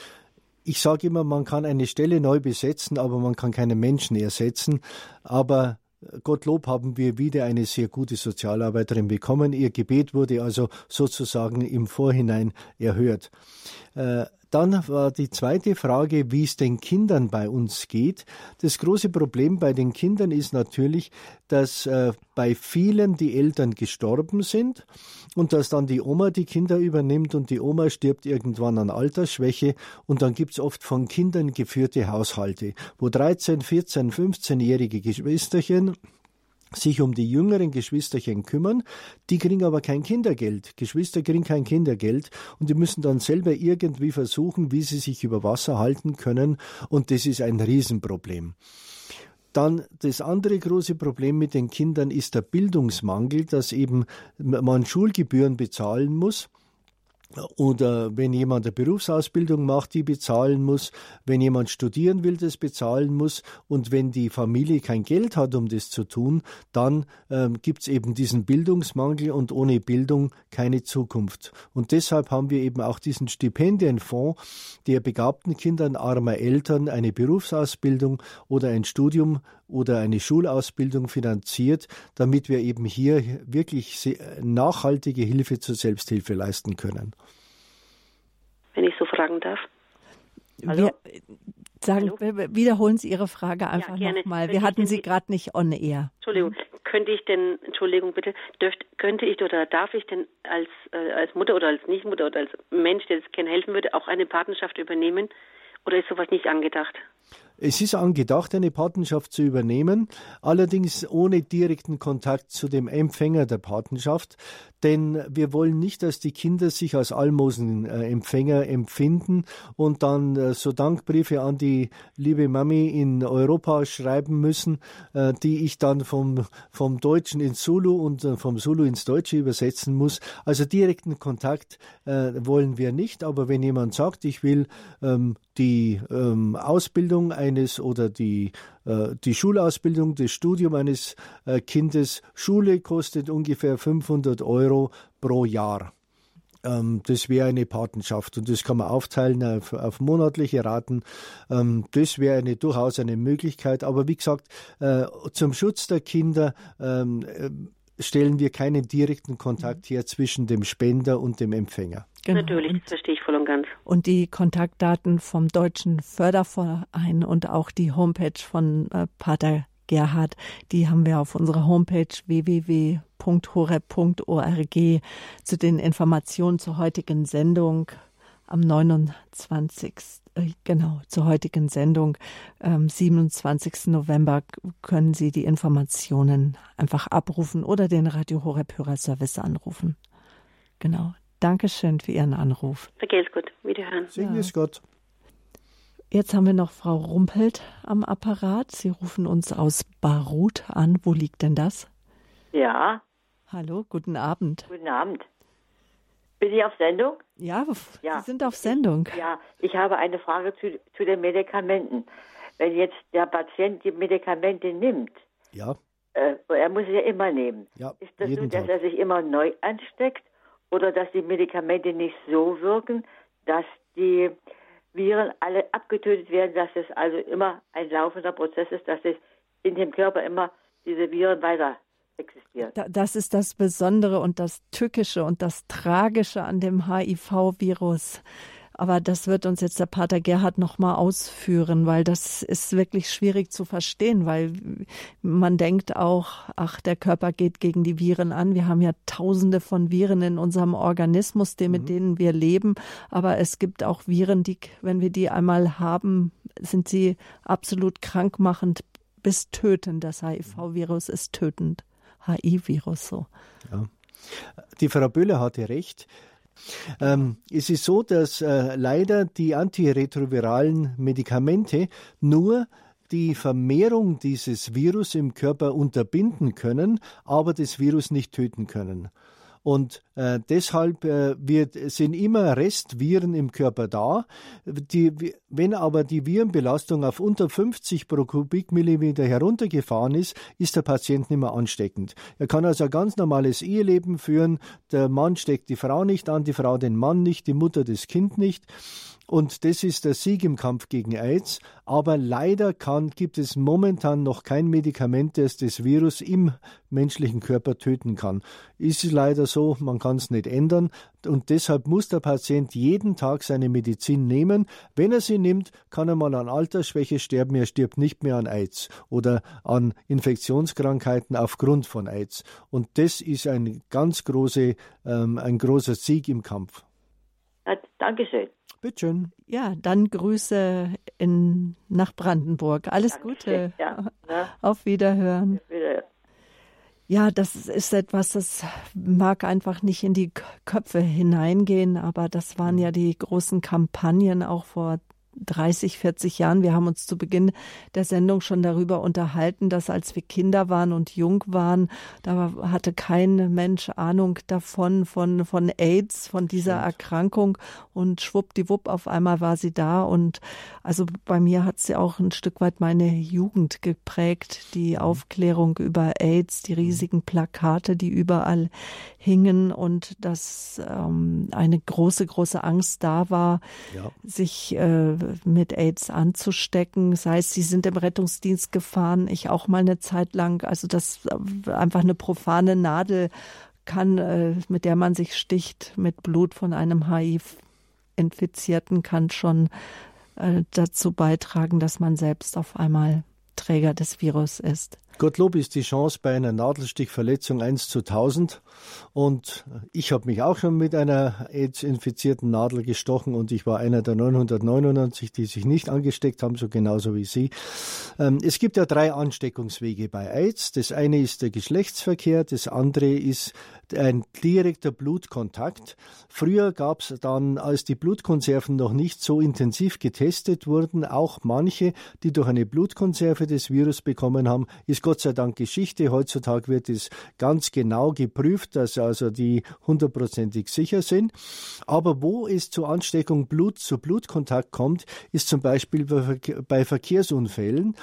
Ich sage immer, man kann eine Stelle neu besetzen, aber man kann keine Menschen ersetzen. Aber äh, Gottlob haben wir wieder eine sehr gute Sozialarbeiterin bekommen. Ihr Gebet wurde also sozusagen im Vorhinein erhört. Äh, dann war die zweite Frage, wie es den Kindern bei uns geht. Das große Problem bei den Kindern ist natürlich, dass äh, bei vielen die Eltern gestorben sind und dass dann die Oma die Kinder übernimmt und die Oma stirbt irgendwann an Altersschwäche und dann gibt's oft von Kindern geführte Haushalte, wo 13, 14, 15-jährige Geschwisterchen sich um die jüngeren Geschwisterchen kümmern, die kriegen aber kein Kindergeld. Geschwister kriegen kein Kindergeld und die müssen dann selber irgendwie versuchen, wie sie sich über Wasser halten können und das ist ein Riesenproblem. Dann das andere große Problem mit den Kindern ist der Bildungsmangel, dass eben man Schulgebühren bezahlen muss oder wenn jemand eine Berufsausbildung macht, die bezahlen muss, wenn jemand studieren will, das bezahlen muss und wenn die Familie kein Geld hat, um das zu tun, dann ähm, gibt es eben diesen Bildungsmangel und ohne Bildung keine Zukunft. Und deshalb haben wir eben auch diesen Stipendienfonds, der begabten Kindern armer Eltern eine Berufsausbildung oder ein Studium oder eine Schulausbildung finanziert, damit wir eben hier wirklich nachhaltige Hilfe zur Selbsthilfe leisten können. Wenn ich so fragen darf. Also, wir sagen, Hallo? wiederholen Sie Ihre Frage einfach ja, nochmal. Wir hatten Sie gerade nicht on air. Entschuldigung, könnte ich denn, Entschuldigung bitte, dürft, könnte ich oder darf ich denn als, äh, als Mutter oder als Nichtmutter oder als Mensch, der das gerne helfen würde, auch eine Patenschaft übernehmen? Oder ist sowas nicht angedacht? Es ist angedacht, eine Patenschaft zu übernehmen, allerdings ohne direkten Kontakt zu dem Empfänger der Patenschaft, denn wir wollen nicht, dass die Kinder sich als Almosenempfänger empfinden und dann äh, so Dankbriefe an die liebe Mami in Europa schreiben müssen, äh, die ich dann vom, vom Deutschen ins Zulu und äh, vom Zulu ins Deutsche übersetzen muss. Also direkten Kontakt wollen wir nicht, aber wenn jemand sagt, ich will ähm, die ähm, Ausbildung eines oder die, äh, die Schulausbildung, das Studium eines äh, Kindes. Schule kostet ungefähr 500 Euro pro Jahr. Ähm, das wäre eine Patenschaft und das kann man aufteilen auf, auf monatliche Raten. Ähm, das wäre eine, durchaus eine Möglichkeit. Aber wie gesagt, äh, zum Schutz der Kinder ähm, äh, stellen wir keinen direkten Kontakt her zwischen dem Spender und dem Empfänger. Genau. Natürlich, das verstehe ich voll und ganz. Und die Kontaktdaten vom Deutschen Förderverein und auch die Homepage von äh, Pater Gerhard, die haben wir auf unserer Homepage www www.horeb.org zu den Informationen zur heutigen Sendung am 29. Äh, genau, zur heutigen Sendung am 27. November können Sie die Informationen einfach abrufen oder den Radio Horeb Hörerservice anrufen. Genau. Dankeschön für Ihren Anruf. Vergelt's gut. Wiederhören. Segen es ja. Gott. Jetzt haben wir noch Frau Rumpelt am Apparat. Sie rufen uns aus Barut an. Wo liegt denn das? Ja, Hallo, guten Abend. Guten Abend. Bin ich auf Sendung? Ja, ja. Sie sind auf Sendung. Ja, ich habe eine Frage zu, zu den Medikamenten. Wenn jetzt der Patient die Medikamente nimmt, ja. Äh, er muss sie ja immer nehmen. Ja, ist das so, dass er sich immer neu ansteckt oder dass die Medikamente nicht so wirken, dass die Viren alle abgetötet werden, dass es also immer ein laufender Prozess ist, dass es in dem Körper immer diese Viren weiter existiert. Das ist das Besondere und das Tückische und das Tragische an dem HIV-Virus. Aber das wird uns jetzt der Pater Gerhard nochmal ausführen, weil das ist wirklich schwierig zu verstehen, weil man denkt auch, ach, der Körper geht gegen die Viren an. Wir haben ja tausende von Viren in unserem Organismus, die, mit mhm. denen wir leben. Aber es gibt auch Viren, die, wenn wir die einmal haben, sind sie absolut krankmachend bis tötend. Das HIV-Virus ist tötend. HIV-Virus so. Ja. Die Frau Böhler hatte recht. Ähm, es ist so, dass äh, leider die antiretroviralen Medikamente nur die Vermehrung dieses Virus im Körper unterbinden können, aber das Virus nicht töten können. Und äh, deshalb äh, wird, sind immer Restviren im Körper da. Die, wenn aber die Virenbelastung auf unter 50 pro Kubikmillimeter heruntergefahren ist, ist der Patient nicht mehr ansteckend. Er kann also ein ganz normales Eheleben führen. Der Mann steckt die Frau nicht an, die Frau den Mann nicht, die Mutter das Kind nicht. Und das ist der Sieg im Kampf gegen AIDS. Aber leider kann, gibt es momentan noch kein Medikament, das das Virus im menschlichen Körper töten kann. Ist leider so, man kann es nicht ändern. Und deshalb muss der Patient jeden Tag seine Medizin nehmen. Wenn er sie nimmt, kann er mal an Altersschwäche sterben. Er stirbt nicht mehr an AIDS oder an Infektionskrankheiten aufgrund von AIDS. Und das ist ein ganz große, ähm, ein großer Sieg im Kampf. Dankeschön. Bitteschön. Ja, dann Grüße in, nach Brandenburg. Alles Danke. Gute. Ja, ja. Auf Wiederhören. Wiederhören. Ja, das ist etwas, das mag einfach nicht in die Köpfe hineingehen, aber das waren ja die großen Kampagnen auch vor 30, 40 Jahren. Wir haben uns zu Beginn der Sendung schon darüber unterhalten, dass als wir Kinder waren und jung waren, da hatte kein Mensch Ahnung davon, von, von AIDS, von dieser Erkrankung und schwuppdiwupp auf einmal war sie da und also bei mir hat sie auch ein Stück weit meine Jugend geprägt, die mhm. Aufklärung über AIDS, die mhm. riesigen Plakate, die überall hingen und dass ähm, eine große, große Angst da war, ja. sich äh, mit AIDS anzustecken. Sei es, sie sind im Rettungsdienst gefahren, ich auch mal eine Zeit lang. Also das einfach eine profane Nadel kann, äh, mit der man sich sticht, mit Blut von einem HIV-Infizierten, kann schon äh, dazu beitragen, dass man selbst auf einmal Träger des Virus ist. Gottlob ist die Chance bei einer Nadelstichverletzung 1 zu 1000. Und ich habe mich auch schon mit einer AIDS-infizierten Nadel gestochen und ich war einer der 999, die sich nicht angesteckt haben, so genauso wie Sie. Ähm, es gibt ja drei Ansteckungswege bei AIDS. Das eine ist der Geschlechtsverkehr, das andere ist ein direkter Blutkontakt. Früher gab es dann, als die Blutkonserven noch nicht so intensiv getestet wurden, auch manche, die durch eine Blutkonserve das Virus bekommen haben, ist Gott sei Dank Geschichte. Heutzutage wird es ganz genau geprüft, dass also die hundertprozentig sicher sind. Aber wo es zur Ansteckung Blut zu Blutkontakt kommt, ist zum Beispiel bei Verkehrsunfällen,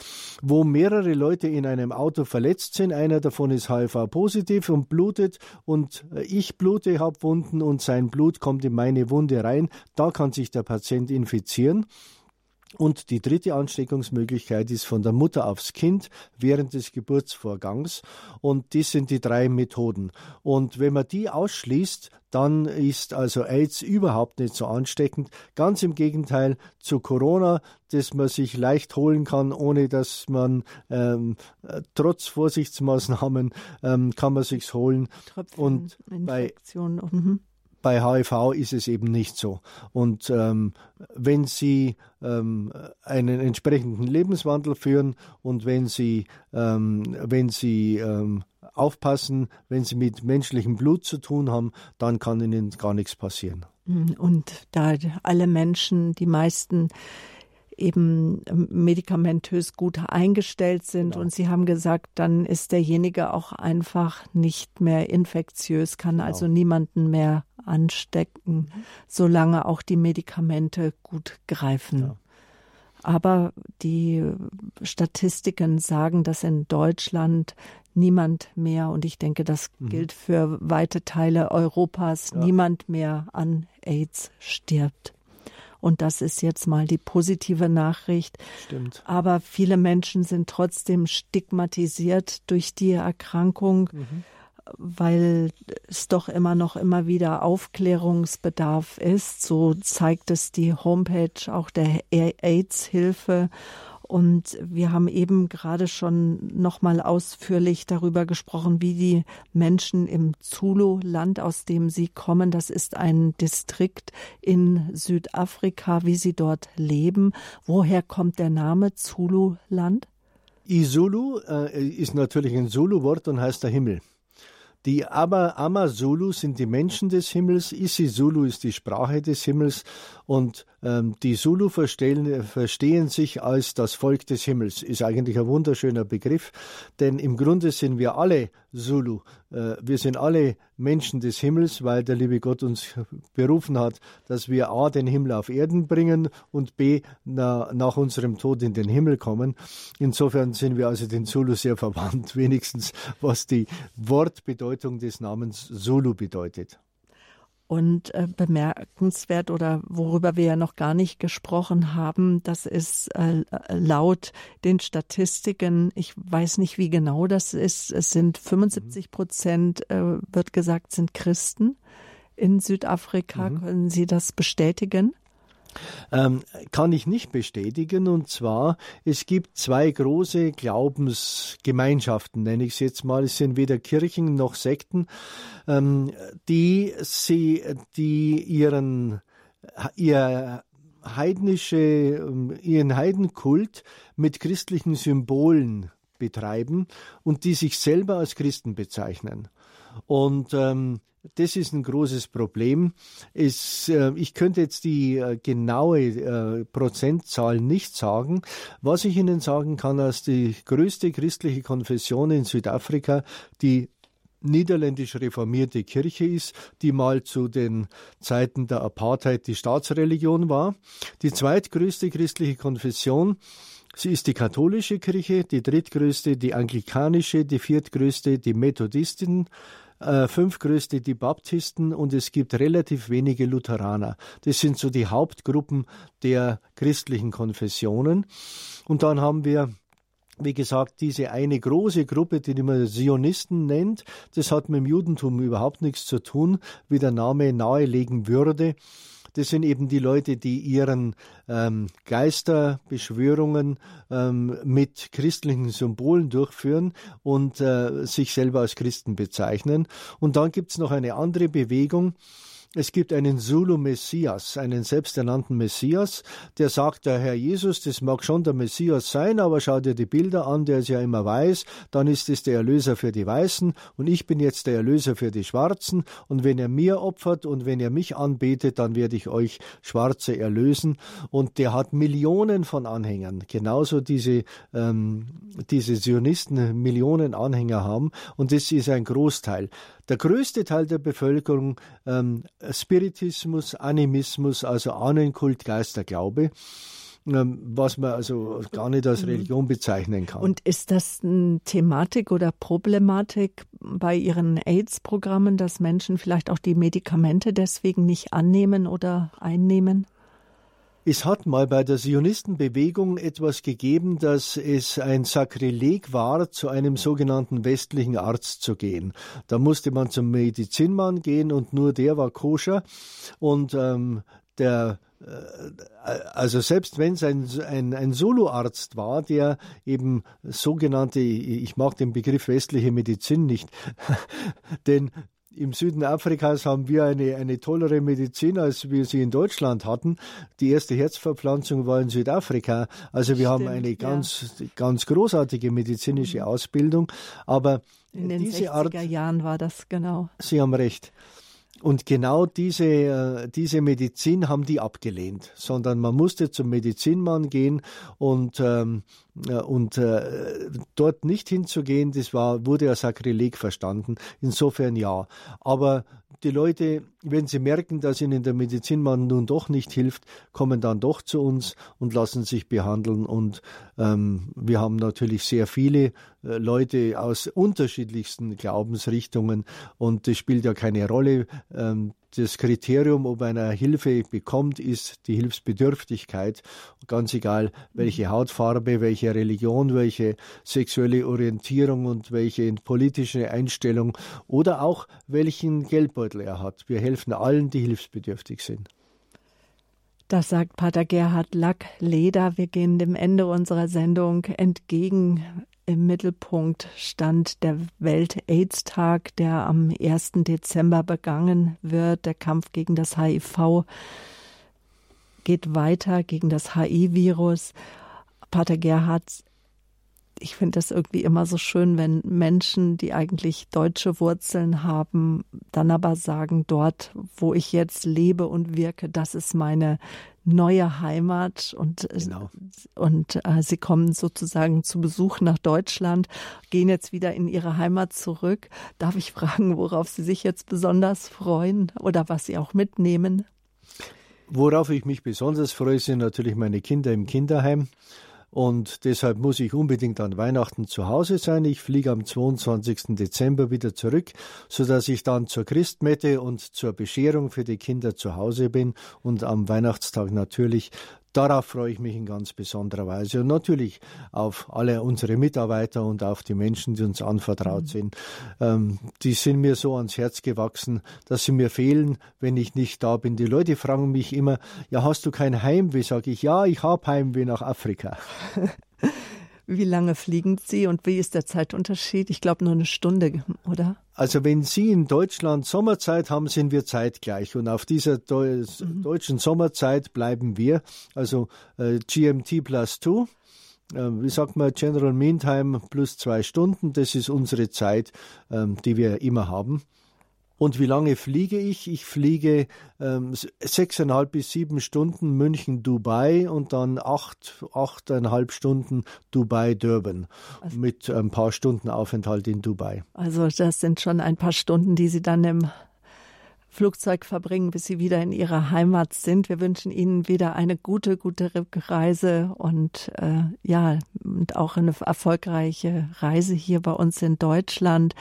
wo mehrere Leute in einem Auto verletzt sind. Einer davon ist HIV-positiv und blutet und ich blute, habe Wunden und sein Blut kommt in meine Wunde rein. Da kann sich der Patient infizieren. Und die dritte Ansteckungsmöglichkeit ist von der Mutter aufs Kind während des Geburtsvorgangs. Und das sind die drei Methoden. Und wenn man die ausschließt, dann ist also AIDS überhaupt nicht so ansteckend. Ganz im Gegenteil zu Corona, das man sich leicht holen kann, ohne dass man ähm, trotz Vorsichtsmaßnahmen ähm, kann man sich's holen. Tröpfchen, Und bei mhm. Bei HIV ist es eben nicht so. Und ähm, wenn Sie ähm, einen entsprechenden Lebenswandel führen und wenn Sie, ähm, wenn Sie ähm, aufpassen, wenn Sie mit menschlichem Blut zu tun haben, dann kann Ihnen gar nichts passieren. Und da alle Menschen, die meisten eben medikamentös gut eingestellt sind. Genau. Und Sie haben gesagt, dann ist derjenige auch einfach nicht mehr infektiös, kann genau. also niemanden mehr anstecken, mhm. solange auch die Medikamente gut greifen. Ja. Aber die Statistiken sagen, dass in Deutschland niemand mehr, und ich denke, das mhm. gilt für weite Teile Europas, ja. niemand mehr an AIDS stirbt. Und das ist jetzt mal die positive Nachricht. Stimmt. Aber viele Menschen sind trotzdem stigmatisiert durch die Erkrankung. Mhm weil es doch immer noch immer wieder Aufklärungsbedarf ist. So zeigt es die Homepage auch der AIDS-Hilfe. Und wir haben eben gerade schon noch mal ausführlich darüber gesprochen, wie die Menschen im Zulu-Land, aus dem sie kommen, das ist ein Distrikt in Südafrika, wie sie dort leben. Woher kommt der Name Zulu-Land? Isulu äh, ist natürlich ein Zulu-Wort und heißt der Himmel. Die Amazulu sind die Menschen des Himmels, Isizulu ist die Sprache des Himmels und ähm, die Zulu verstehen, verstehen sich als das Volk des Himmels. Ist eigentlich ein wunderschöner Begriff, denn im Grunde sind wir alle Zulu. Äh, wir sind alle Menschen des Himmels, weil der liebe Gott uns berufen hat, dass wir A, den Himmel auf Erden bringen und B, na, nach unserem Tod in den Himmel kommen. Insofern sind wir also den Zulu sehr verwandt, [LAUGHS] wenigstens was die Wortbedeutung des Namens Zulu bedeutet. Und äh, bemerkenswert oder worüber wir ja noch gar nicht gesprochen haben, das ist äh, laut den Statistiken, ich weiß nicht, wie genau das ist, es sind 75 Prozent, äh, wird gesagt, sind Christen in Südafrika. Mhm. Können Sie das bestätigen? Ähm, kann ich nicht bestätigen. Und zwar, es gibt zwei große Glaubensgemeinschaften, nenne ich es jetzt mal. Es sind weder Kirchen noch Sekten, ähm, die sie, die ihren, ihr heidnische, ähm, ihren Heidenkult mit christlichen Symbolen betreiben und die sich selber als Christen bezeichnen. Und ähm, das ist ein großes Problem. Es, äh, ich könnte jetzt die äh, genaue äh, Prozentzahl nicht sagen. Was ich Ihnen sagen kann, dass die größte christliche Konfession in Südafrika die niederländisch reformierte Kirche ist, die mal zu den Zeiten der Apartheid die Staatsreligion war. Die zweitgrößte christliche Konfession Sie ist die katholische Kirche, die drittgrößte die anglikanische, die viertgrößte die Methodisten, äh, fünftgrößte die Baptisten und es gibt relativ wenige Lutheraner. Das sind so die Hauptgruppen der christlichen Konfessionen. Und dann haben wir wie gesagt, diese eine große Gruppe, die man Zionisten nennt, das hat mit dem Judentum überhaupt nichts zu tun, wie der Name nahelegen würde. Das sind eben die Leute, die ihren ähm, Geisterbeschwörungen ähm, mit christlichen Symbolen durchführen und äh, sich selber als Christen bezeichnen. Und dann gibt es noch eine andere Bewegung, es gibt einen Zulu-Messias, einen selbsternannten Messias, der sagt, der Herr Jesus, das mag schon der Messias sein, aber schau dir die Bilder an, der ist ja immer weiß, dann ist es der Erlöser für die Weißen und ich bin jetzt der Erlöser für die Schwarzen und wenn ihr mir opfert und wenn ihr mich anbetet, dann werde ich euch Schwarze erlösen und der hat Millionen von Anhängern, genauso diese, ähm, diese Zionisten Millionen Anhänger haben und das ist ein Großteil. Der größte Teil der Bevölkerung ähm, Spiritismus, Animismus, also Ahnenkult, Geisterglaube ähm, was man also gar nicht als mhm. Religion bezeichnen kann. Und ist das eine Thematik oder Problematik bei Ihren AIDS-Programmen, dass Menschen vielleicht auch die Medikamente deswegen nicht annehmen oder einnehmen? Es hat mal bei der Sionistenbewegung etwas gegeben, dass es ein Sakrileg war, zu einem sogenannten westlichen Arzt zu gehen. Da musste man zum Medizinmann gehen und nur der war koscher. Und ähm, der äh, also selbst wenn es ein, ein, ein Soloarzt war, der eben sogenannte, ich mag den Begriff westliche Medizin nicht, [LAUGHS] denn im Süden Afrikas haben wir eine, eine tollere Medizin, als wir sie in Deutschland hatten. Die erste Herzverpflanzung war in Südafrika. Also wir Stimmt, haben eine ganz, ja. ganz großartige medizinische mhm. Ausbildung. Aber in den diese 60er Art, Jahren war das genau. Sie haben recht. Und genau diese, äh, diese Medizin haben die abgelehnt, sondern man musste zum Medizinmann gehen und, ähm, äh, und äh, dort nicht hinzugehen, das war, wurde als Sakrileg verstanden. Insofern ja. Aber die Leute, wenn sie merken, dass ihnen der Medizinmann nun doch nicht hilft, kommen dann doch zu uns und lassen sich behandeln. Und ähm, wir haben natürlich sehr viele äh, Leute aus unterschiedlichsten Glaubensrichtungen und das spielt ja keine Rolle. Ähm, das Kriterium, ob einer Hilfe bekommt, ist die Hilfsbedürftigkeit. Ganz egal, welche Hautfarbe, welche Religion, welche sexuelle Orientierung und welche politische Einstellung oder auch welchen Geldbeutel er hat. Wir helfen allen, die hilfsbedürftig sind. Das sagt Pater Gerhard Lack-Leder. Wir gehen dem Ende unserer Sendung entgegen. Im Mittelpunkt stand der Welt-AIDS-Tag, der am 1. Dezember begangen wird. Der Kampf gegen das HIV geht weiter, gegen das HIV-Virus. Pater Gerhard, ich finde das irgendwie immer so schön, wenn Menschen, die eigentlich deutsche Wurzeln haben, dann aber sagen, dort, wo ich jetzt lebe und wirke, das ist meine neue Heimat und, genau. und äh, sie kommen sozusagen zu Besuch nach Deutschland, gehen jetzt wieder in ihre Heimat zurück. Darf ich fragen, worauf Sie sich jetzt besonders freuen oder was Sie auch mitnehmen? Worauf ich mich besonders freue, sind natürlich meine Kinder im Kinderheim. Und deshalb muss ich unbedingt an Weihnachten zu Hause sein. Ich fliege am 22. Dezember wieder zurück, sodass ich dann zur Christmette und zur Bescherung für die Kinder zu Hause bin und am Weihnachtstag natürlich Darauf freue ich mich in ganz besonderer Weise und natürlich auf alle unsere Mitarbeiter und auf die Menschen, die uns anvertraut mhm. sind. Ähm, die sind mir so ans Herz gewachsen, dass sie mir fehlen, wenn ich nicht da bin. Die Leute fragen mich immer, ja, hast du kein Heimweh? Sage ich, ja, ich habe Heimweh nach Afrika. [LAUGHS] Wie lange fliegen Sie und wie ist der Zeitunterschied? Ich glaube nur eine Stunde, oder? Also wenn Sie in Deutschland Sommerzeit haben, sind wir zeitgleich und auf dieser Deu mhm. deutschen Sommerzeit bleiben wir. Also äh, GMT plus 2 äh, wie sagt man, General Meantime plus zwei Stunden, das ist unsere Zeit, ähm, die wir immer haben. Und wie lange fliege ich? Ich fliege ähm, sechseinhalb bis sieben Stunden München, Dubai und dann acht, achteinhalb Stunden Dubai, Durban also, mit ein paar Stunden Aufenthalt in Dubai. Also das sind schon ein paar Stunden, die Sie dann im Flugzeug verbringen, bis Sie wieder in Ihrer Heimat sind. Wir wünschen Ihnen wieder eine gute, gute Rückreise und äh, ja, und auch eine erfolgreiche Reise hier bei uns in Deutschland.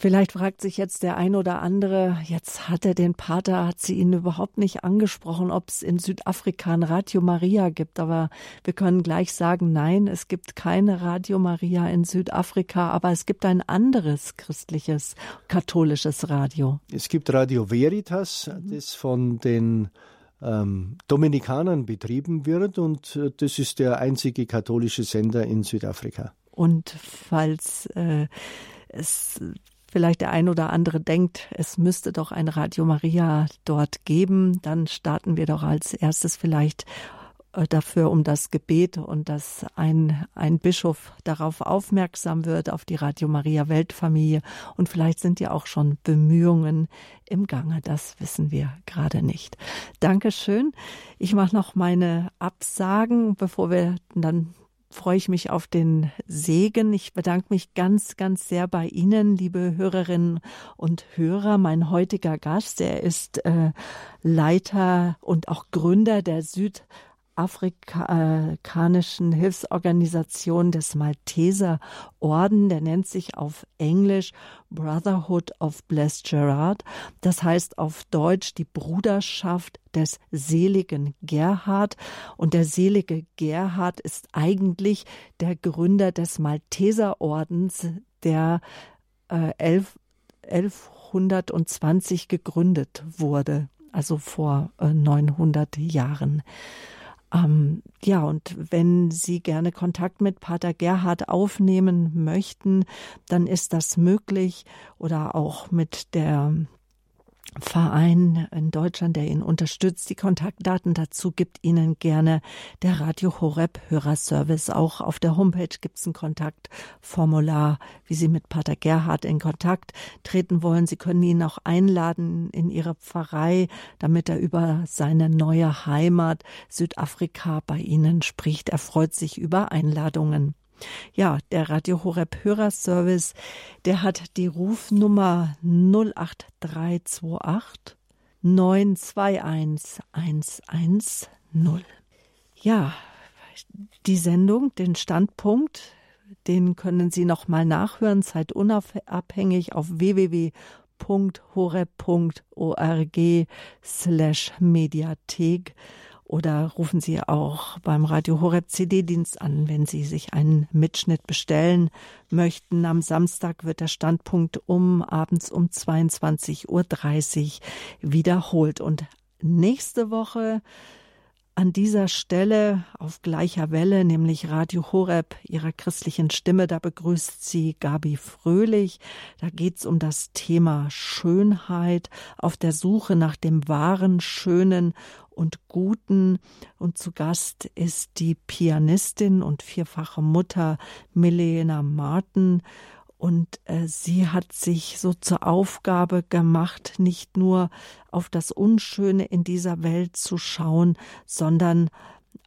Vielleicht fragt sich jetzt der ein oder andere, jetzt hat er den Pater, hat sie ihn überhaupt nicht angesprochen, ob es in Südafrika ein Radio Maria gibt. Aber wir können gleich sagen, nein, es gibt keine Radio Maria in Südafrika, aber es gibt ein anderes christliches, katholisches Radio. Es gibt Radio Veritas, mhm. das von den ähm, Dominikanern betrieben wird und äh, das ist der einzige katholische Sender in Südafrika. Und falls äh, es vielleicht der ein oder andere denkt, es müsste doch ein Radio Maria dort geben, dann starten wir doch als erstes vielleicht äh, dafür um das Gebet und dass ein, ein Bischof darauf aufmerksam wird, auf die Radio Maria Weltfamilie. Und vielleicht sind ja auch schon Bemühungen im Gange. Das wissen wir gerade nicht. Dankeschön. Ich mache noch meine Absagen, bevor wir dann freue ich mich auf den Segen. Ich bedanke mich ganz, ganz sehr bei Ihnen, liebe Hörerinnen und Hörer. Mein heutiger Gast, der ist äh, Leiter und auch Gründer der Südafrikanischen Hilfsorganisation des Malteser Orden, der nennt sich auf Englisch Brotherhood of Blessed Gerard. Das heißt auf Deutsch die Bruderschaft des seligen Gerhard. Und der selige Gerhard ist eigentlich der Gründer des Malteserordens, der äh, 11, 1120 gegründet wurde, also vor äh, 900 Jahren. Ähm, ja, und wenn Sie gerne Kontakt mit Pater Gerhard aufnehmen möchten, dann ist das möglich oder auch mit der Verein in Deutschland, der ihn unterstützt. Die Kontaktdaten dazu gibt Ihnen gerne der Radio Horeb Hörerservice. Auch auf der Homepage gibt es ein Kontaktformular, wie Sie mit Pater Gerhard in Kontakt treten wollen. Sie können ihn auch einladen in Ihre Pfarrei, damit er über seine neue Heimat Südafrika bei Ihnen spricht. Er freut sich über Einladungen. Ja, der Radio Horeb Hörerservice, der hat die Rufnummer 08328 921 110. Ja, die Sendung, den Standpunkt, den können Sie noch mal nachhören, zeitunabhängig auf www.horeb.org slash Mediathek oder rufen Sie auch beim Radio Horeb CD-Dienst an, wenn Sie sich einen Mitschnitt bestellen möchten. Am Samstag wird der Standpunkt um abends um 22.30 Uhr wiederholt. Und nächste Woche an dieser Stelle auf gleicher Welle, nämlich Radio Horeb, ihrer christlichen Stimme, da begrüßt sie Gabi Fröhlich. Da geht's um das Thema Schönheit, auf der Suche nach dem wahren, schönen und Guten. Und zu Gast ist die Pianistin und vierfache Mutter Milena Martin. Und äh, sie hat sich so zur Aufgabe gemacht, nicht nur auf das Unschöne in dieser Welt zu schauen, sondern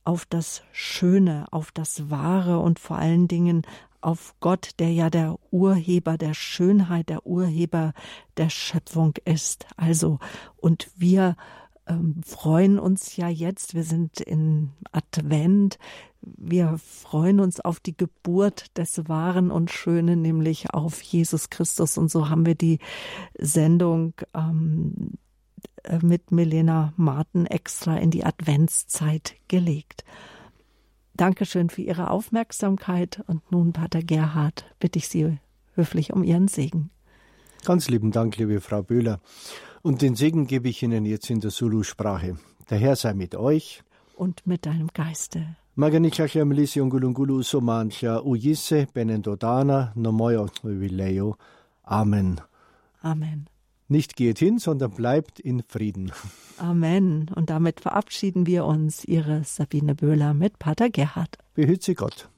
auf das Schöne, auf das Wahre und vor allen Dingen auf Gott, der ja der Urheber der Schönheit, der Urheber der Schöpfung ist. Also, und wir ähm, freuen uns ja jetzt, wir sind in Advent, wir freuen uns auf die Geburt des Wahren und Schönen, nämlich auf Jesus Christus. Und so haben wir die Sendung ähm, äh, mit Milena Martin extra in die Adventszeit gelegt. Dankeschön für Ihre Aufmerksamkeit. Und nun, Pater Gerhard, bitte ich Sie höflich um Ihren Segen. Ganz lieben Dank, liebe Frau Böhler. Und den Segen gebe ich Ihnen jetzt in der Zulu-Sprache. Der Herr sei mit euch. Und mit deinem Geiste. Maganichacha milisi ungulungulu somancha uyise benendodana nomoyo vileo. Amen. Amen. Nicht geht hin, sondern bleibt in Frieden. [LAUGHS] Amen. Und damit verabschieden wir uns, Ihre Sabine Böhler mit Pater Gerhard. Behüt Sie Gott.